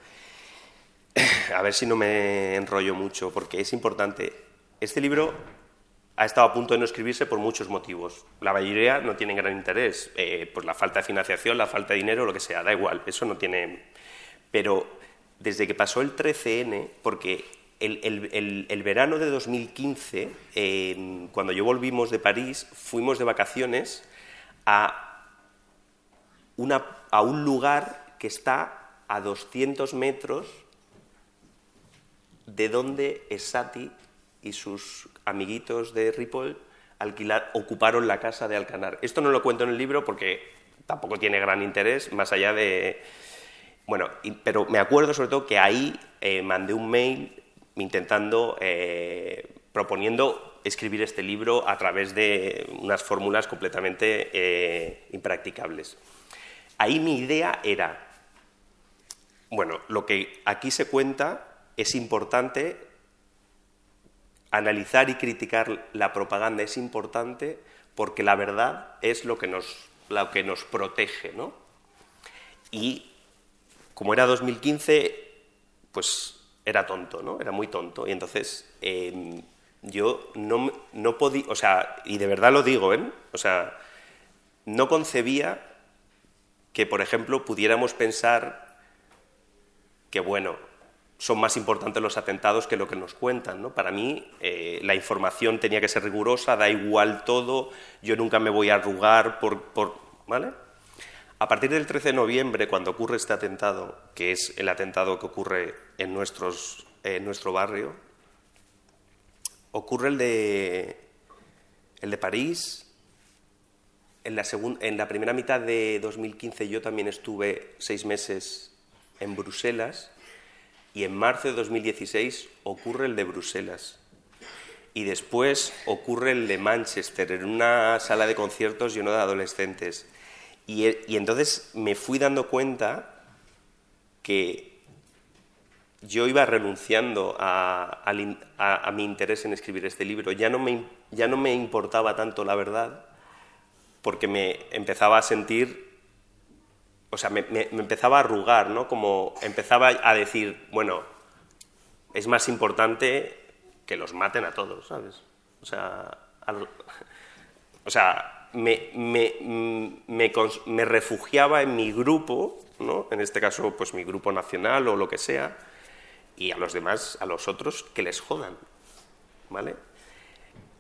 A ver si no me enrollo mucho, porque es importante. Este libro ha estado a punto de no escribirse por muchos motivos. La mayoría no tienen gran interés, eh, pues la falta de financiación, la falta de dinero, lo que sea, da igual, eso no tiene... Pero desde que pasó el 13N, porque el, verano de 2015, eh, cuando yo volvimos de París, fuimos de vacaciones a, a un lugar que está a 200 metros de donde Esati y sus amiguitos de Ripoll alquilar, ocuparon la casa de Alcanar. Esto no lo cuento en el libro porque tampoco tiene gran interés, más allá de... Bueno, pero me acuerdo sobre todo que ahí eh, mandé un mail intentando, eh, proponiendo escribir este libro a través de unas fórmulas completamente eh, impracticables. ahí mi idea era, bueno, lo que aquí se cuenta es importante, analizar y criticar la propaganda es importante porque la verdad es lo que nos, lo que nos protege, ¿no? Y como era 2015, pues era tonto, ¿no? Era muy tonto. Y entonces em, yo no, no podía, o sea, y de verdad lo digo, ¿eh? O sea, no concebía que, por ejemplo, pudiéramos pensar que, bueno, son más importantes los atentados que lo que nos cuentan. ¿no? Para mí eh, la información tenía que ser rigurosa, da igual todo, yo nunca me voy a arrugar por... por ¿vale? A partir del 13 de noviembre, cuando ocurre este atentado, que es el atentado que ocurre en, nuestros, en nuestro barrio, ocurre el de, el de París. En la, en la primera mitad de 2015 yo también estuve seis meses en Bruselas y en marzo de 2016 ocurre el de Bruselas. Y después ocurre el de Manchester, en una sala de conciertos lleno de adolescentes. Y, entonces me fui dando cuenta que yo iba renunciando a, mi interés en escribir este libro. Ya no, me, ya no me importaba tanto la verdad, porque me empezaba a sentir o sea, me, empezaba a arrugar, ¿no? Como empezaba a decir, bueno, es más importante que los maten a todos, ¿sabes? O sea, o sea me, me, refugiaba en mi grupo, ¿no? En este caso, pues mi grupo nacional o lo que sea, y a los demás, a los otros, que les jodan, ¿vale?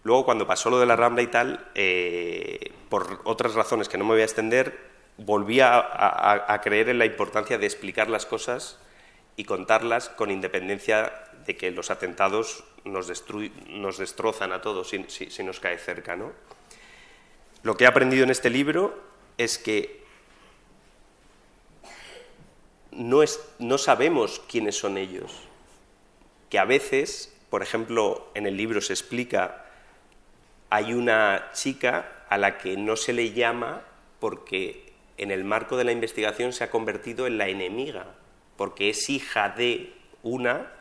Luego, cuando pasó lo de la Rambla y tal, eh, por otras razones que no me voy a extender, volví a, creer en la importancia de explicar las cosas y contarlas con independencia de que los atentados nos, nos destrozan a todos si, nos cae cerca. ¿no? Lo que he aprendido en este libro es que no, no sabemos quiénes son ellos, que a veces, por ejemplo, en el libro se explica, hay una chica a la que no se le llama porque en el marco de la investigación se ha convertido en la enemiga, porque es hija de una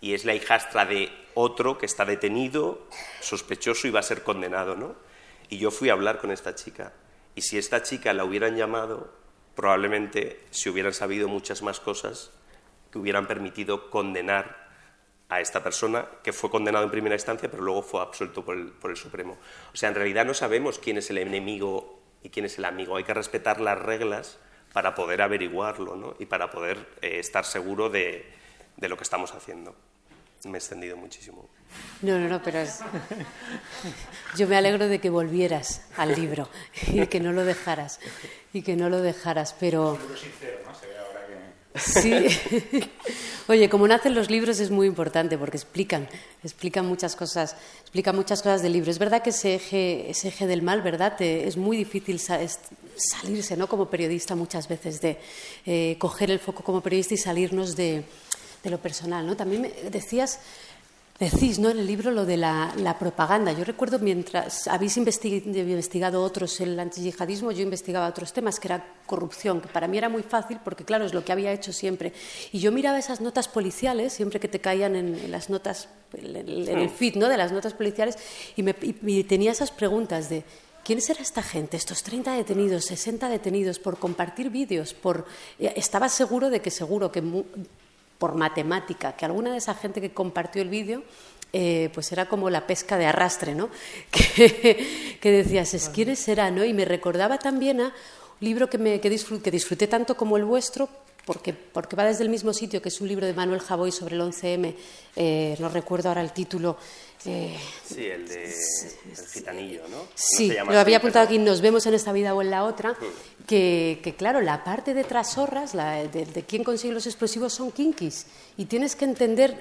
y es la hijastra de otro que está detenido, sospechoso y va a ser condenado, ¿no? Y yo fui a hablar con esta chica. Y si esta chica la hubieran llamado, probablemente se hubieran sabido muchas más cosas que hubieran permitido condenar a esta persona que fue condenado en primera instancia, pero luego fue absuelto por el, por el Supremo. O sea, en realidad no sabemos quién es el enemigo y quién es el amigo. Hay que respetar las reglas para poder averiguarlo ¿no? y para poder eh, estar seguro de, de, lo que estamos haciendo. Me he extendido muchísimo. No, no, no, pero es... yo me alegro de que volvieras al libro y que no lo dejaras y que no lo dejaras, pero... Sincero, ¿no? Se ve ahora que... Sí. Oye, como nacen los libros es muy importante porque explican, explican muchas cosas, explican muchas cosas del libro. Es verdad que ese eje, ese eje del mal, ¿verdad? es muy difícil salirse, ¿no? Como periodista muchas veces de eh, coger el foco como periodista y salirnos de, de lo personal, ¿no? También me decías Decís ¿no? en el libro lo de la, propaganda. Yo recuerdo mientras habéis investigado otros el antiyihadismo, yo investigaba otros temas, que era corrupción, que para mí era muy fácil porque, claro, es lo que había hecho siempre. Y yo miraba esas notas policiales, siempre que te caían en, las notas, en, el feed ¿no? de las notas policiales, y, me, tenía esas preguntas de ¿Quién será esta gente? Estos 30 detenidos, 60 detenidos por compartir vídeos, por eh, estaba seguro de que seguro que por matemática, que alguna de esa gente que compartió el vídeo eh, pues era como la pesca de arrastre, ¿no? Que, decías, ¿quiénes serán? ¿no? Y me recordaba también a un libro que, me, que, disfruté, tanto como el vuestro, porque, porque va desde el mismo sitio, que es un libro de Manuel Javoy sobre el 11M, eh, no recuerdo ahora el título. Eh, sí, el de el gitanillo, ¿no? Sí, lo había apuntado aquí, nos vemos en esta vida o en la otra, mm. que, claro, la parte de trasorras, la, de, de quién consigue los explosivos son kinkis, y tienes que entender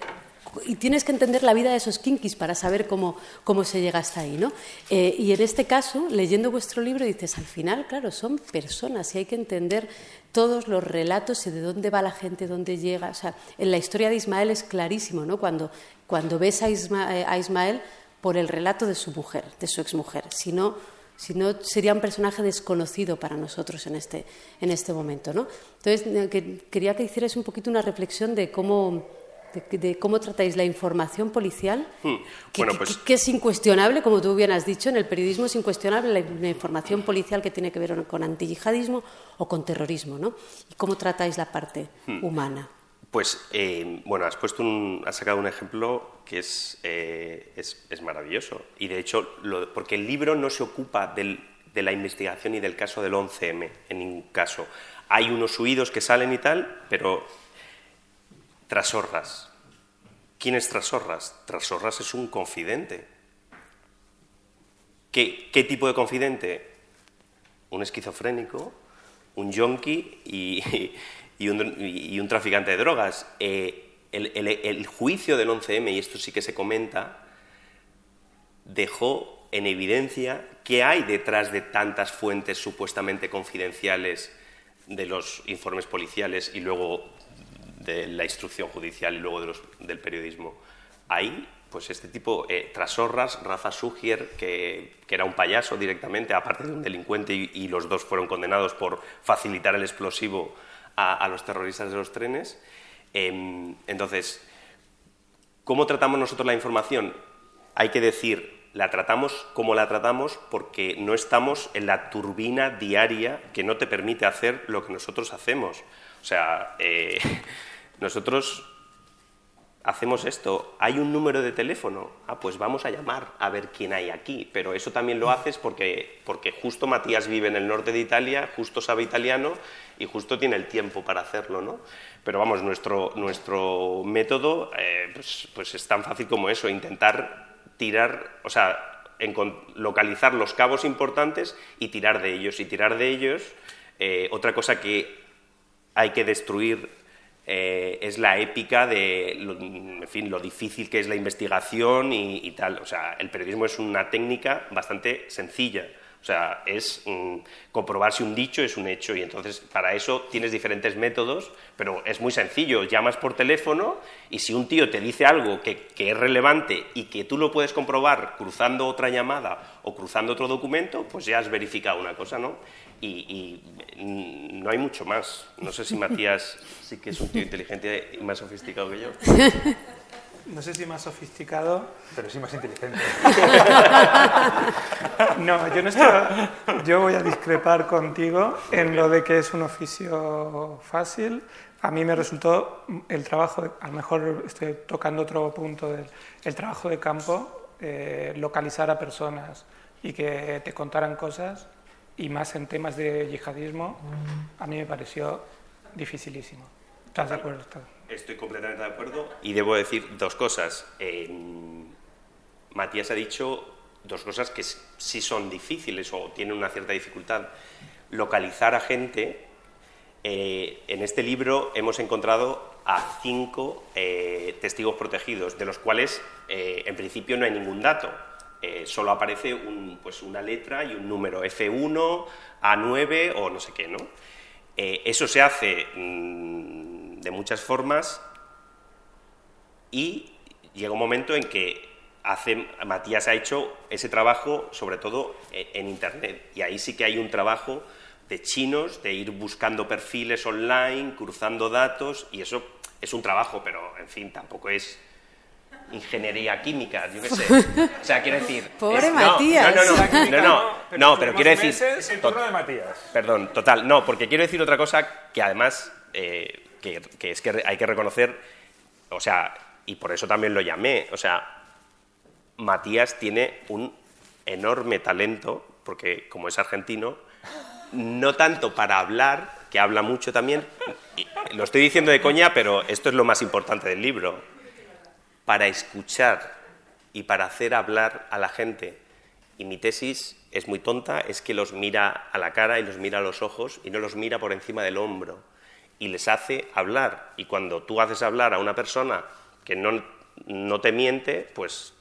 y tienes que entender la vida de esos kinkis para saber cómo, cómo se llega hasta ahí. ¿no? Eh, y en este caso, leyendo vuestro libro, dices, al final, claro, son personas y hay que entender todos los relatos y de dónde va la gente, dónde llega. O sea, en la historia de Ismael es clarísimo, ¿no? Cuando, cuando ves a, eh, Ismael por el relato de su mujer, de su exmujer. Si no, sería un personaje desconocido para nosotros en este, en este momento. ¿no? Entonces, eh, quería que hicieras un poquito una reflexión de cómo, de, cómo tratáis la información policial, hmm. pues que, es incuestionable, como tú bien has dicho, en el periodismo es incuestionable la, información policial que tiene que ver con antiyihadismo o con terrorismo. ¿no? ¿Y cómo tratáis la parte hmm. humana? Pues, eh, bueno, has, puesto un, has sacado un ejemplo que es, eh, es, maravilloso. Y de hecho, porque el libro no se ocupa de la investigación y del caso del 11M en ningún caso. Hay unos huidos que salen y tal, pero Trasorras. ¿Quién es Trasorras? Trasorras es un confidente. ¿Qué, qué tipo de confidente? Un esquizofrénico, un yonki y y un, traficante de drogas. Eh, el, juicio del 11M, y esto sí que se comenta, dejó en evidencia qué hay detrás de tantas fuentes supuestamente confidenciales de los informes policiales y luego de la instrucción judicial y luego del periodismo. Hay, pues este tipo, eh, Trasorras, Rafa Sugier, que, era un payaso directamente, aparte de un delincuente, y los dos fueron condenados por facilitar el explosivo a, los terroristas de los trenes. Em, entonces, ¿cómo tratamos nosotros la información? Hay que decir, la tratamos como la tratamos porque no estamos en la turbina diaria que no te permite hacer lo que nosotros hacemos. O sea, eh, nosotros hacemos esto, hay un número de teléfono, ah, pues vamos a llamar a ver quién hay aquí, pero eso también lo haces porque, porque justo Matías vive en el norte de Italia, justo sabe italiano y justo tiene el tiempo para hacerlo, ¿no? Pero vamos, nuestro, nuestro método eh, pues, pues, es tan fácil como eso, intentar tirar, o sea, localizar los cabos importantes y tirar de ellos, y tirar de ellos, eh, otra cosa que hay que destruir eh, es la épica de lo, en fin, lo difícil que es la investigación y, tal. O sea, el periodismo es una técnica bastante sencilla. O sea, es mm, comprobar si un dicho es un hecho y entonces para eso tienes diferentes métodos, pero es muy sencillo. Llamas por teléfono y si un tío te dice algo que, que es relevante y que tú lo puedes comprobar cruzando otra llamada o cruzando otro documento, pues ya has verificado una cosa, ¿no? Y, no hay mucho más. No sé si Matías sí que es un tío inteligente y más sofisticado que yo. No sé si más sofisticado, pero sí más inteligente. no, yo no estoy, yo voy a discrepar contigo en lo de que es un oficio fácil. A mí me resultó el trabajo, a lo mejor estoy tocando otro punto del el trabajo de campo, eh, localizar a personas y que te contaran cosas y más en temas de yihadismo, a mí me pareció dificilísimo. ¿Estás de acuerdo? Estoy completamente de acuerdo y debo decir dos cosas. Matías ha dicho dos cosas que sí son difíciles o tienen una cierta dificultad. Localizar a gente. Eh, en este libro hemos encontrado a cinco eh, testigos protegidos, de los cuales eh, en principio no hay ningún dato eh, solo aparece pues una letra y un número, F1, A9 o no sé qué, ¿no? Eh, eso se hace mm, de muchas formas y llega un momento en que hace, Matías ha hecho ese trabajo sobre todo e, en Internet y ahí sí que hay un trabajo de chinos, de ir buscando perfiles online, cruzando datos y eso es un trabajo, pero en fin, tampoco es ingeniería química, yo qué sé. O sea, quiero decir... Pobre Matías. No, no, no, no, no, pero quiero decir... el turno de Matías. Perdón, total, no, porque quiero decir otra cosa que además, eh, que, que es que hay que reconocer, o sea, y por eso también lo llamé, o sea, Matías tiene un enorme talento, porque como es argentino, no tanto para hablar, que habla mucho también, lo estoy diciendo de coña, pero esto es lo más importante del libro para escuchar y para hacer hablar a la gente. Y mi tesis es muy tonta, es que los mira a la cara y los mira a los ojos y no los mira por encima del hombro. Y les hace hablar. Y cuando tú haces hablar a una persona que no, no te miente, pues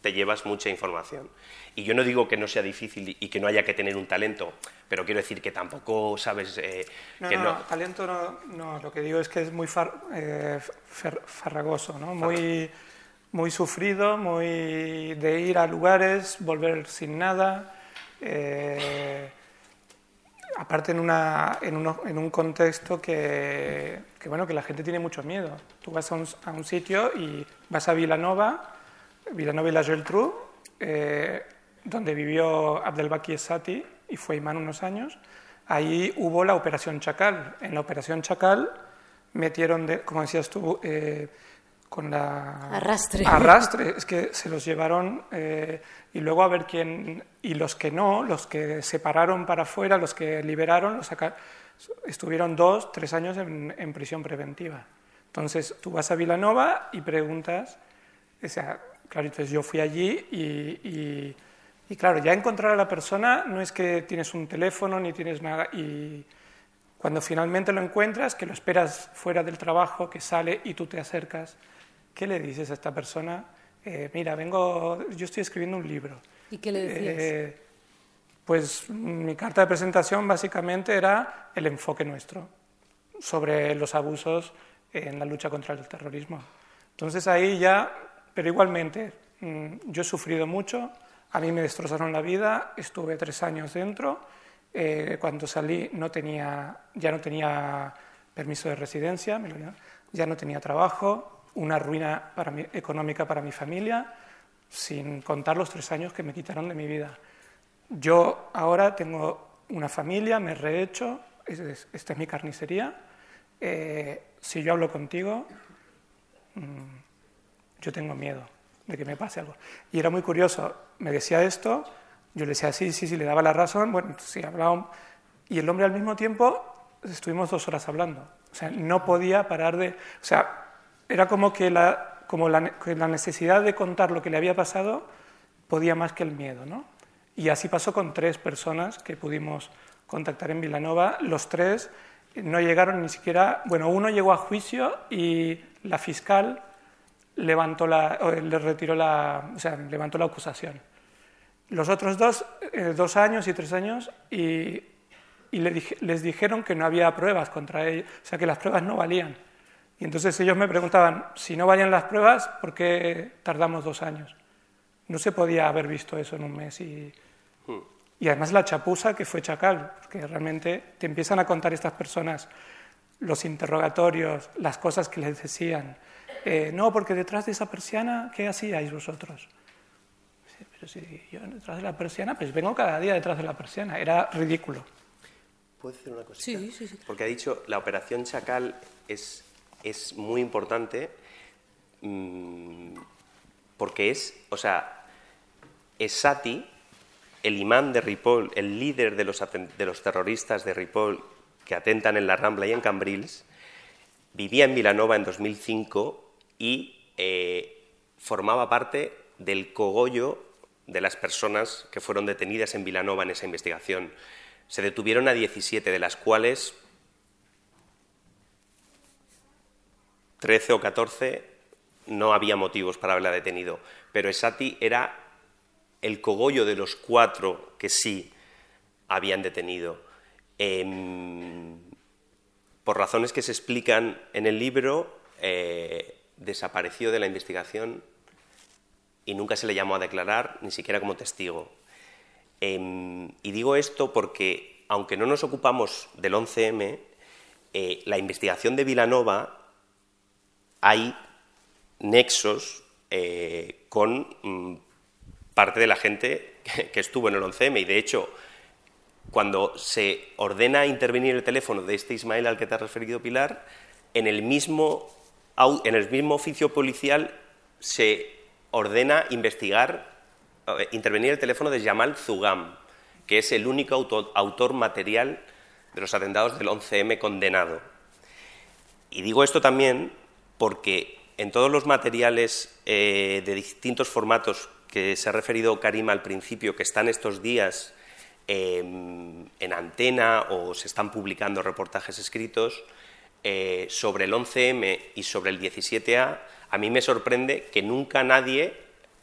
te llevas mucha información. Y yo no digo que no sea difícil y que no haya que tener un talento, pero quiero decir que tampoco sabes eh, no, que no, talento no, no, lo que digo es que es muy eh, farragoso, ¿no? Muy, muy sufrido, muy de ir a lugares, volver sin nada eh, aparte en, una, en, en, un contexto que, que, bueno, que la gente tiene mucho miedo. Tú vas a un, a un sitio y vas a Vilanova, Vilanova y la Geltrú, eh, donde vivió Abdelbaki Esati y fue imán unos años. Ahí hubo la Operación Chacal. En la Operación Chacal metieron, de, como decías tú, eh, con la... Arrastre. Arrastre, es que se los llevaron eh, y luego a ver quién... Y los que no, los que separaron para afuera, los que liberaron, los sacaron, estuvieron dos, tres años en, en, prisión preventiva. Entonces tú vas a Vilanova y preguntas, o sea, claro, entonces yo fui allí y, y, y, claro, ya encontrar a la persona no es que tienes un teléfono ni tienes nada y cuando finalmente lo encuentras, que lo esperas fuera del trabajo, que sale y tú te acercas ¿qué le dices a esta persona? Eh, mira, vengo, yo estoy escribiendo un libro. ¿Y qué le decías? Eh, pues mi carta de presentación básicamente era el enfoque nuestro sobre los abusos en la lucha contra el terrorismo. Entonces ahí ya, pero igualmente, mm, yo he sufrido mucho, a mí me destrozaron la vida, estuve tres años dentro, eh, cuando salí no tenía, ya no tenía permiso de residencia, ya no tenía trabajo, una ruina económica para mi familia, sin contar los tres años que me quitaron de mi vida. Yo ahora tengo una familia, me he rehecho, esta es mi carnicería. Eh, si yo hablo contigo, mmm, yo tengo miedo de que me pase algo. Y era muy curioso, me decía esto, yo le decía sí, sí, sí, le daba la razón, bueno, sí, hablaba, y el hombre al mismo tiempo estuvimos dos horas hablando. O sea, no podía parar de... O sea, era como que la, como la, la, necesidad de contar lo que le había pasado podía más que el miedo. ¿no? Y así pasó con tres personas que pudimos contactar en Vilanova. Los tres no llegaron ni siquiera, bueno, uno llegó a juicio y la fiscal levantó la, le retiró la, o sea, levantó la acusación. Los otros dos, eh, dos años y tres años, y, y les dijeron que no había pruebas contra ellos, o sea, que las pruebas no valían. Y entonces ellos me preguntaban, si no vayan las pruebas, ¿por qué tardamos dos años? No se podía haber visto eso en un mes. Y, y además la chapuza que fue Chacal, porque realmente te empiezan a contar estas personas los interrogatorios, las cosas que les decían. Eh, no, porque detrás de esa persiana, ¿qué hacíais vosotros? Sí, pero si yo detrás de la persiana, pues vengo cada día detrás de la persiana. Era ridículo. ¿Puedo decir una cosita? Sí, sí, sí. Porque ha dicho, la operación Chacal es es muy importante mmm, porque es, o sea, Esati, el imán de Ripoll, el líder de los, de los terroristas de Ripoll que atentan en la Rambla y en Cambrils, vivía en Vilanova en 2005 y eh, formaba parte del cogollo de las personas que fueron detenidas en Vilanova en esa investigación. Se detuvieron a 17, de las cuales 13 o 14 no había motivos para haberla detenido, pero Esati era el cogollo de los cuatro que sí habían detenido. Eh, por razones que se explican en el libro, eh, desapareció de la investigación y nunca se le llamó a declarar, ni siquiera como testigo. Eh, y digo esto porque, aunque no nos ocupamos del 11M, eh, la investigación de Vilanova hay nexos eh, con mm, parte de la gente que, estuvo en el 11M y de hecho cuando se ordena intervenir el teléfono de este Ismael al que te has referido Pilar, en el mismo, en el mismo oficio policial se ordena investigar, eh, intervenir el teléfono de Jamal Zugam, que es el único autor, material de los atentados del 11M condenado. Y digo esto también porque en todos los materiales eh, de distintos formatos que se ha referido Karim al principio, que están estos días em, en antena o se están publicando reportajes escritos eh, sobre el 11M y sobre el 17A, a mí me sorprende que nunca nadie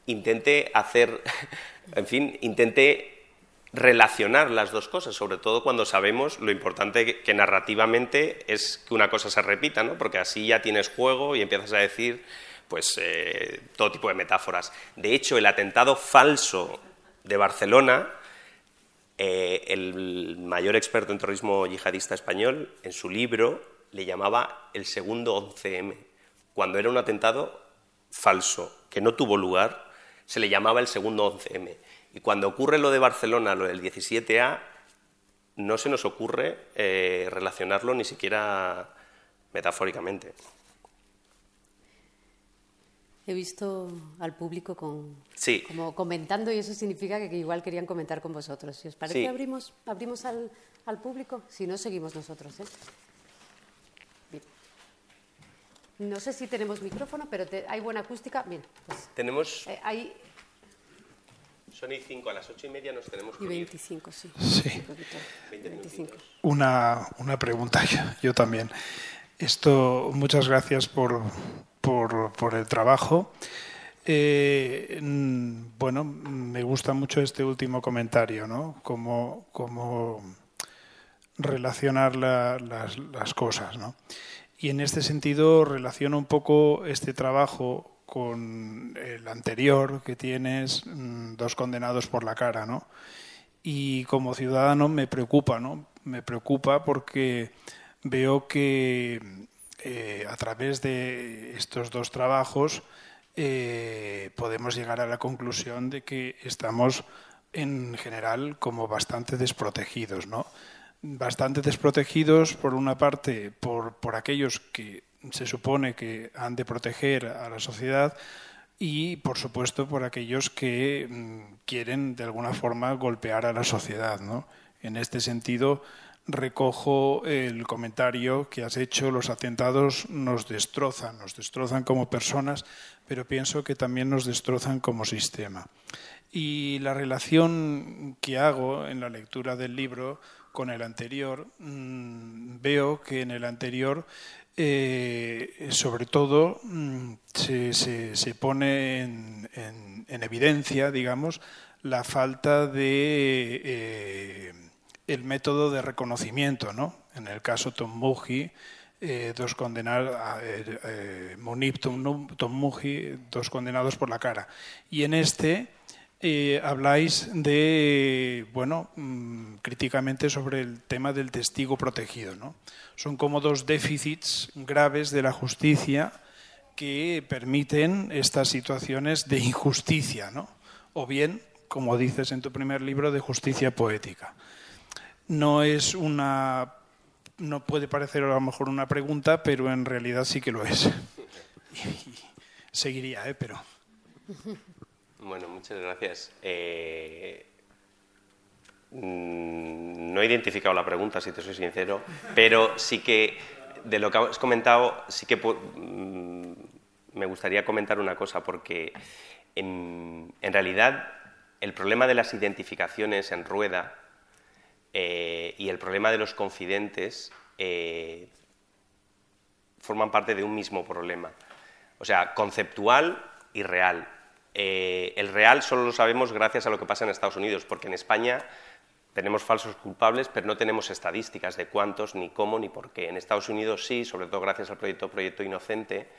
intente hacer, en fin, intente relacionar las dos cosas, sobre todo cuando sabemos lo importante que, narrativamente es que una cosa se repita, ¿no? porque así ya tienes juego y empiezas a decir pues, eh, todo tipo de metáforas. De hecho, el atentado falso de Barcelona eh, el mayor experto en terrorismo yihadista español, en su libro, le llamaba el segundo 11M. Cuando era un atentado falso, que no tuvo lugar, se le llamaba el segundo 11M. Y cuando ocurre lo de Barcelona, lo del 17A, no se nos ocurre eh, relacionarlo ni siquiera metafóricamente. He visto al público con, Sí. como comentando y eso significa que, igual querían comentar con vosotros. Si os parece, Sí. abrimos, abrimos al, al público. Si no, seguimos nosotros. ¿eh? No sé si tenemos micrófono, pero te- hay buena acústica. Bien, pues Tenemos, eh, hay son y 5, a las ocho y media nos tenemos que y ir. 25, sí. Sí. Un poquito, 20 25. Una, una pregunta yo, yo también. Esto, muchas gracias por, por, por el trabajo. Eh, bueno, me gusta mucho este último comentario, ¿no? Cómo, cómo relacionar la- las, las cosas, ¿no? Y en este sentido relaciono un poco este trabajo con el anterior que tienes, mm, dos condenados por la cara, ¿no? y como ciudadano me preocupa, ¿no? Me preocupa porque veo que eh, a través de estos dos trabajos eh, podemos llegar a la conclusión de que estamos en general como bastante desprotegidos, ¿no? Bastante desprotegidos por una parte por, por aquellos que se supone que han de proteger a la sociedad y, por supuesto, por aquellos que mm, quieren, de alguna forma, golpear a la sociedad. ¿no? En este sentido, recojo el comentario que has hecho, los atentados nos destrozan, nos destrozan como personas, pero pienso que también nos destrozan como sistema. Y la relación que hago en la lectura del libro con el anterior, mm, veo que en el anterior eh, sobre todo mm, se, se- se pone en, en- en evidencia, digamos, la falta de eh, el método de reconocimiento, ¿no? En el caso Tom Muji, eh, dos condenados, Munib Tom, Tom dos condenados por la cara. Y en este eh, habláis de, bueno, mm, críticamente sobre el tema del testigo protegido. ¿no? Son como dos déficits graves de la justicia que permiten estas situaciones de injusticia, ¿no? o bien, como dices en tu primer libro, de justicia poética. No es una, no puede parecer a lo mejor una pregunta, pero en realidad sí que lo es. Seguiría, ¿eh? pero. Bueno, muchas gracias. Eh, mm, no he identificado la pregunta, si te soy sincero, pero sí que de lo que has comentado, sí que mm, me gustaría comentar una cosa, porque en, en realidad el problema de las identificaciones en rueda eh, y el problema de los confidentes eh, forman parte de un mismo problema. O sea, conceptual y real. Eh, el real solo lo sabemos gracias a lo que pasa en Estados Unidos, porque en España tenemos falsos culpables, pero no tenemos estadísticas de cuántos, ni cómo, ni por qué. En Estados Unidos sí, sobre todo gracias al proyecto Proyecto Inocente,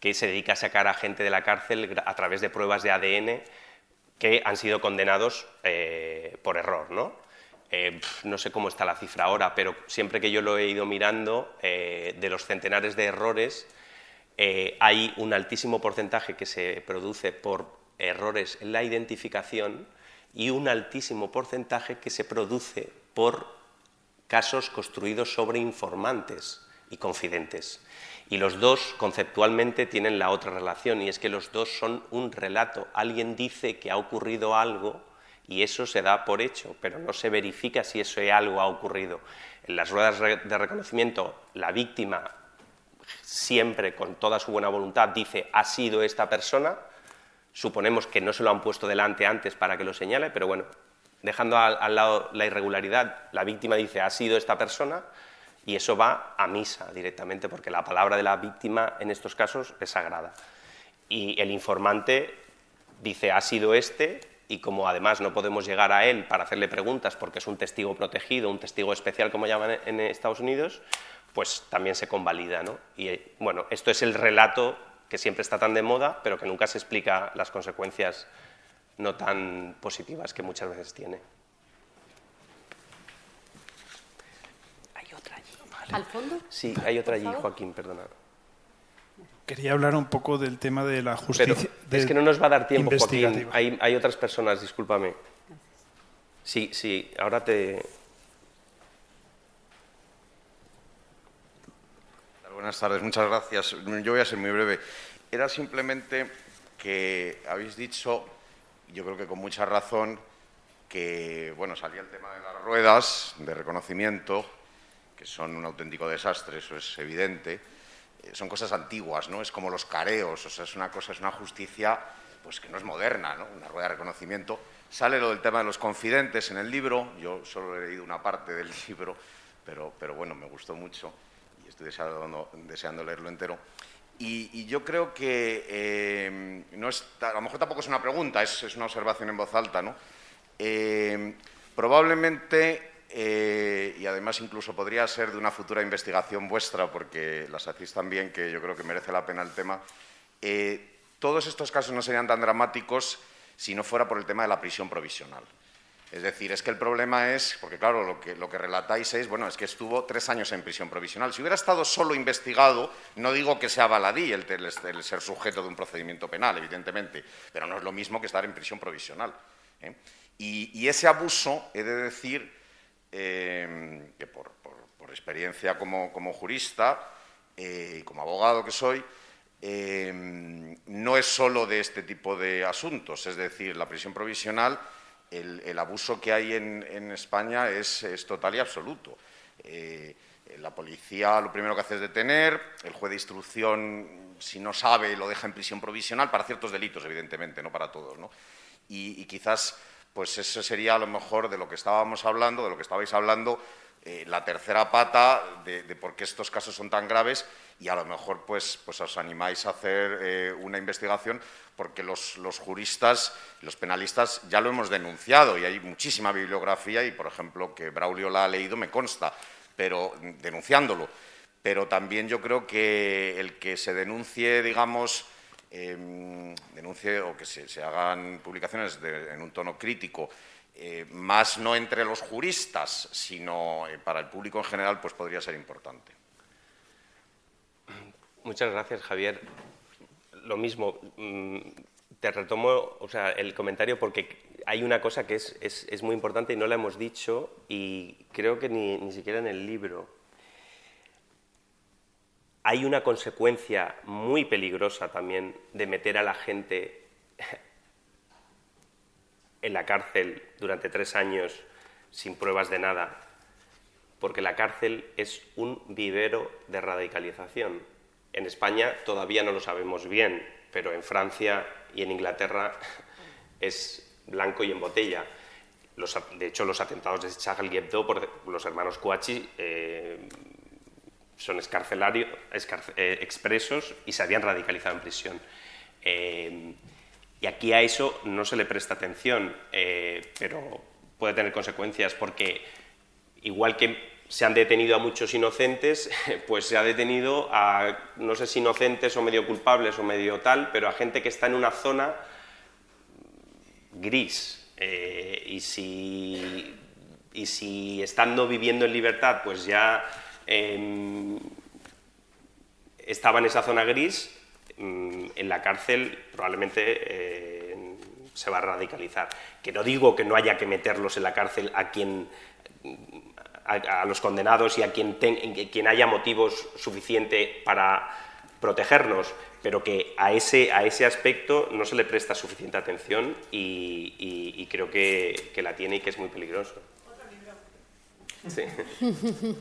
que se dedica a sacar a gente de la cárcel a través de pruebas de ADN que han sido condenados eh, por error, ¿no? Eh, no sé cómo está la cifra ahora, pero siempre que yo lo he ido mirando, de los centenares de errores, eh, hay un altísimo porcentaje que se produce por errores en la identificación y un altísimo porcentaje que se produce por casos construidos sobre informantes y confidentes. Y los dos conceptualmente tienen la otra relación y es que los dos son un relato. Alguien dice que ha ocurrido algo y eso se da por hecho, pero no se verifica si ese algo ha ocurrido. En las ruedas de reconocimiento, la víctima siempre con toda su buena voluntad dice ha sido esta persona, suponemos que no se lo han puesto delante antes para que lo señale, pero bueno, dejando al, lado la irregularidad, la víctima dice ha sido esta persona y eso va a misa directamente porque la palabra de la víctima en estos casos es sagrada. Y el informante dice ha sido este y como además no podemos llegar a él para hacerle preguntas porque es un testigo protegido, un testigo especial como llaman en Estados Unidos, pues también se convalida. ¿no? Y eh, bueno, esto es el relato que siempre está tan de moda, pero que nunca se explica las consecuencias no tan positivas que muchas veces tiene. Hay otra allí. ¿Al fondo? Sí, hay otra allí, Joaquín, perdona. Quería hablar un poco del tema de la justicia. Pero es que no nos va a dar tiempo, Joaquín. Hay, hay otras personas, discúlpame. Sí, sí, ahora te, Buenas tardes, muchas gracias. Yo voy a ser muy breve. Era simplemente que habéis dicho, yo creo que con mucha razón, que bueno, salía el tema de las ruedas de reconocimiento, que son un auténtico desastre, eso es evidente. Eh, son cosas antiguas, ¿no? Es como los careos, o sea, es una cosa, es una justicia pues que no es moderna, ¿no? Una rueda de reconocimiento. Sale lo del tema de los confidentes en el libro, yo solo he leído una parte del libro, pero, pero bueno, me gustó mucho estoy deseando, leerlo entero. Y, yo creo que eh, no es, a lo mejor tampoco es una pregunta, es, una observación en voz alta, ¿no? Eh, probablemente, eh, y además incluso podría ser de una futura investigación vuestra, porque las hacéis también, que yo creo que merece la pena el tema, todos estos casos no serían tan dramáticos si no fuera por el tema de la prisión provisional. Es decir, es que el problema es, porque claro, lo que, relatáis es, bueno, es que estuvo tres años en prisión provisional. Si hubiera estado solo investigado, no digo que sea baladí el, el ser sujeto de un procedimiento penal, evidentemente, pero no es lo mismo que estar en prisión provisional. ¿eh? Y, ese abuso, he de decir, eh, que por, experiencia como, jurista eh, y como abogado que soy, no es solo de este tipo de asuntos. Es decir, la prisión provisional, el, abuso que hay en, España es, total y absoluto. la policía lo primero que hace es detener, el juez de instrucción, si no sabe, lo deja en prisión provisional para ciertos delitos, evidentemente, no para todos. ¿no? y, quizás pues eso sería a lo mejor de lo que estábamos hablando, de lo que estabais hablando, eh, la tercera pata de, por qué estos casos son tan graves y a lo mejor pues, pues os animáis a hacer eh, una investigación porque los, los, juristas, los penalistas ya lo hemos denunciado y hay muchísima bibliografía y, por ejemplo, que Braulio la ha leído me consta, pero denunciándolo. Pero también yo creo que el que se denuncie, digamos, Em, denuncie o que se, hagan publicaciones en un tono crítico, eh, más no entre los juristas, sino eh, para el público en general, pues podría ser importante. Muchas gracias, Javier. Lo mismo, mm, te retomo o sea, el comentario porque hay una cosa que es, es, muy importante y no la hemos dicho y creo que ni, ni siquiera en el libro hay una consecuencia muy peligrosa también de meter a la gente en la cárcel durante tres años sin pruebas de nada, porque la cárcel es un vivero de radicalización. En España todavía no lo sabemos bien, pero en Francia y en Inglaterra es blanco y en botella. de hecho, los atentados de Charles Hebdo por los hermanos Kouachi eh, son escarcelarios, eh, expresos y se habían radicalizado en prisión. Eh, y aquí a eso no se le presta atención, eh, pero puede tener consecuencias porque igual que se han detenido a muchos inocentes, pues se ha detenido a, no sé si inocentes o medio culpables o medio tal, pero a gente que está en una zona gris. y, si, y si estando viviendo en libertad, pues ya Em, estaba en esa zona gris, en la cárcel probablemente eh, se va a radicalizar. Que no digo que no haya que meterlos en la cárcel a quien a, los condenados y a quien, quien haya motivos suficientes para protegernos, pero que a ese, a ese aspecto no se le presta suficiente atención y, creo que, que, la tiene y que es muy peligroso. Sí.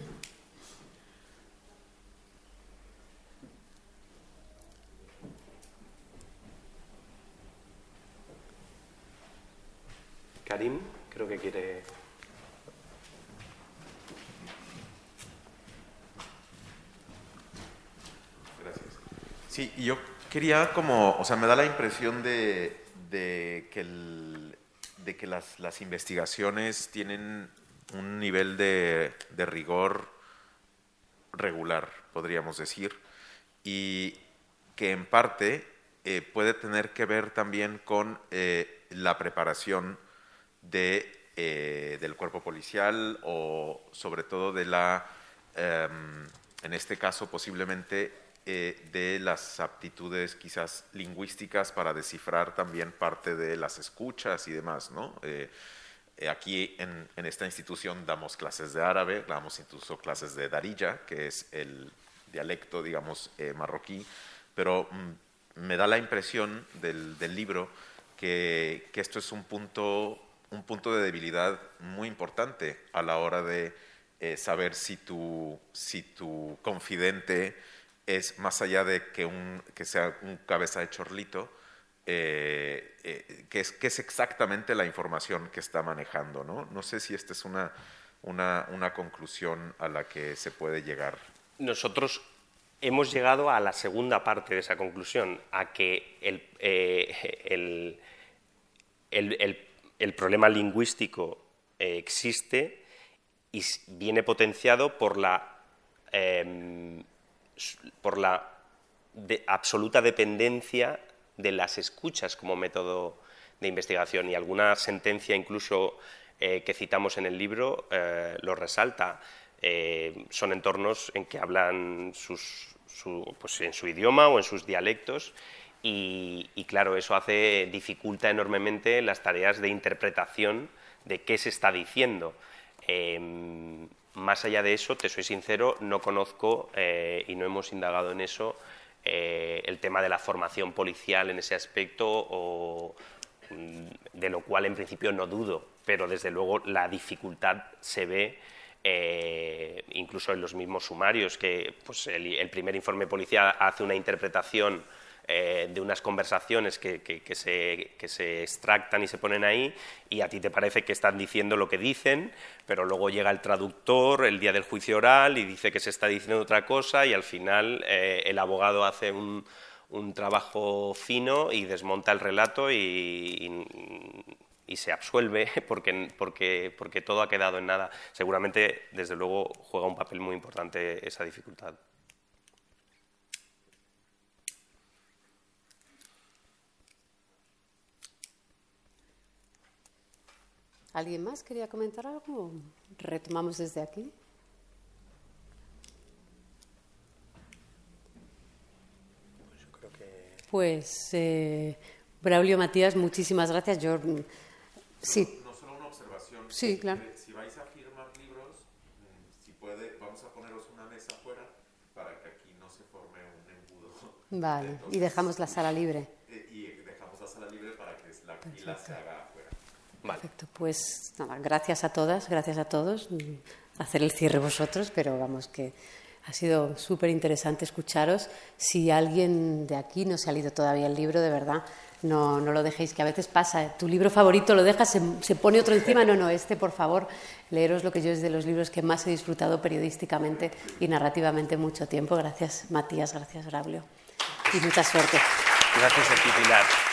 Karim, creo que quiere... Gracias. Sí, quería como, o sea, me da la impresión de, que, de que las, investigaciones tienen un nivel de, rigor regular, podríamos decir, y que en parte eh, puede tener que ver también con eh, la preparación de, eh, del cuerpo policial o sobre todo de la em, en este caso posiblemente eh, de las aptitudes quizás lingüísticas para descifrar también parte de las escuchas y demás, ¿no? Eh, eh, aquí en, esta institución damos clases de árabe, damos incluso clases de darija, que es el dialecto, digamos, marroquí, pero mm, me da la impresión del, libro que, que, esto es un punto, un punto de debilidad muy importante a la hora de saber si tu, si tu confidente es más allá de que, un, que sea un cabeza de chorlito, eh, eh, que, es, es exactamente la información que está manejando. ¿no? no sé si esta es una, una, una conclusión a la que se puede llegar. Nosotros hemos llegado a la segunda parte de esa conclusión, a que el, eh, el, el, el, problema lingüístico existe y viene potenciado por la em, por la absoluta dependencia de las escuchas como método de investigación y alguna sentencia incluso eh, que citamos en el libro eh, lo resalta. Eh, son entornos en que hablan pues en su idioma o en sus dialectos y, claro, eso hace, dificulta enormemente las tareas de interpretación de qué se está diciendo. Más allá de eso, te soy sincero, no conozco eh, y no hemos indagado en eso eh, el tema de la formación policial en ese aspecto, o, mm, de lo cual en principio no dudo, pero desde luego la dificultad se ve eh, incluso en los mismos sumarios, que pues, el primer informe policial hace una interpretación eh, de unas conversaciones que, se, extractan y se ponen ahí y a ti te parece que están diciendo lo que dicen, pero luego llega el traductor el día del juicio oral y dice que se está diciendo otra cosa y al final eh, el abogado hace un, trabajo fino y desmonta el relato y, se absuelve porque, porque, porque todo ha quedado en nada. Seguramente, desde luego, juega un papel muy importante esa dificultad. ¿Alguien más quería comentar algo? Retomamos desde aquí. Pues, eh, Braulio Matías, muchísimas gracias. Yo, mm, sí. No, solo una observación. Sí, claro. Si vais a firmar libros, mm, si puede, vamos a poneros una mesa afuera para que aquí no se forme un embudo. Vale, y dejamos la sala libre. Eh, y dejamos la sala libre para que la fila se haga Perfecto, pues nada, gracias a todas, gracias a todos. Hacer el cierre vosotros, pero vamos que ha sido súper interesante escucharos. Si alguien de aquí no se ha leído todavía el libro, de verdad, no, no lo dejéis, que a veces pasa. Tu libro favorito lo dejas, se, se, pone otro encima. No, no, este, por favor, leeros lo que yo es de los libros que más he disfrutado periodísticamente y narrativamente mucho tiempo. Gracias, Matías, gracias, Braulio. Y mucha suerte. Gracias a ti, Pilar.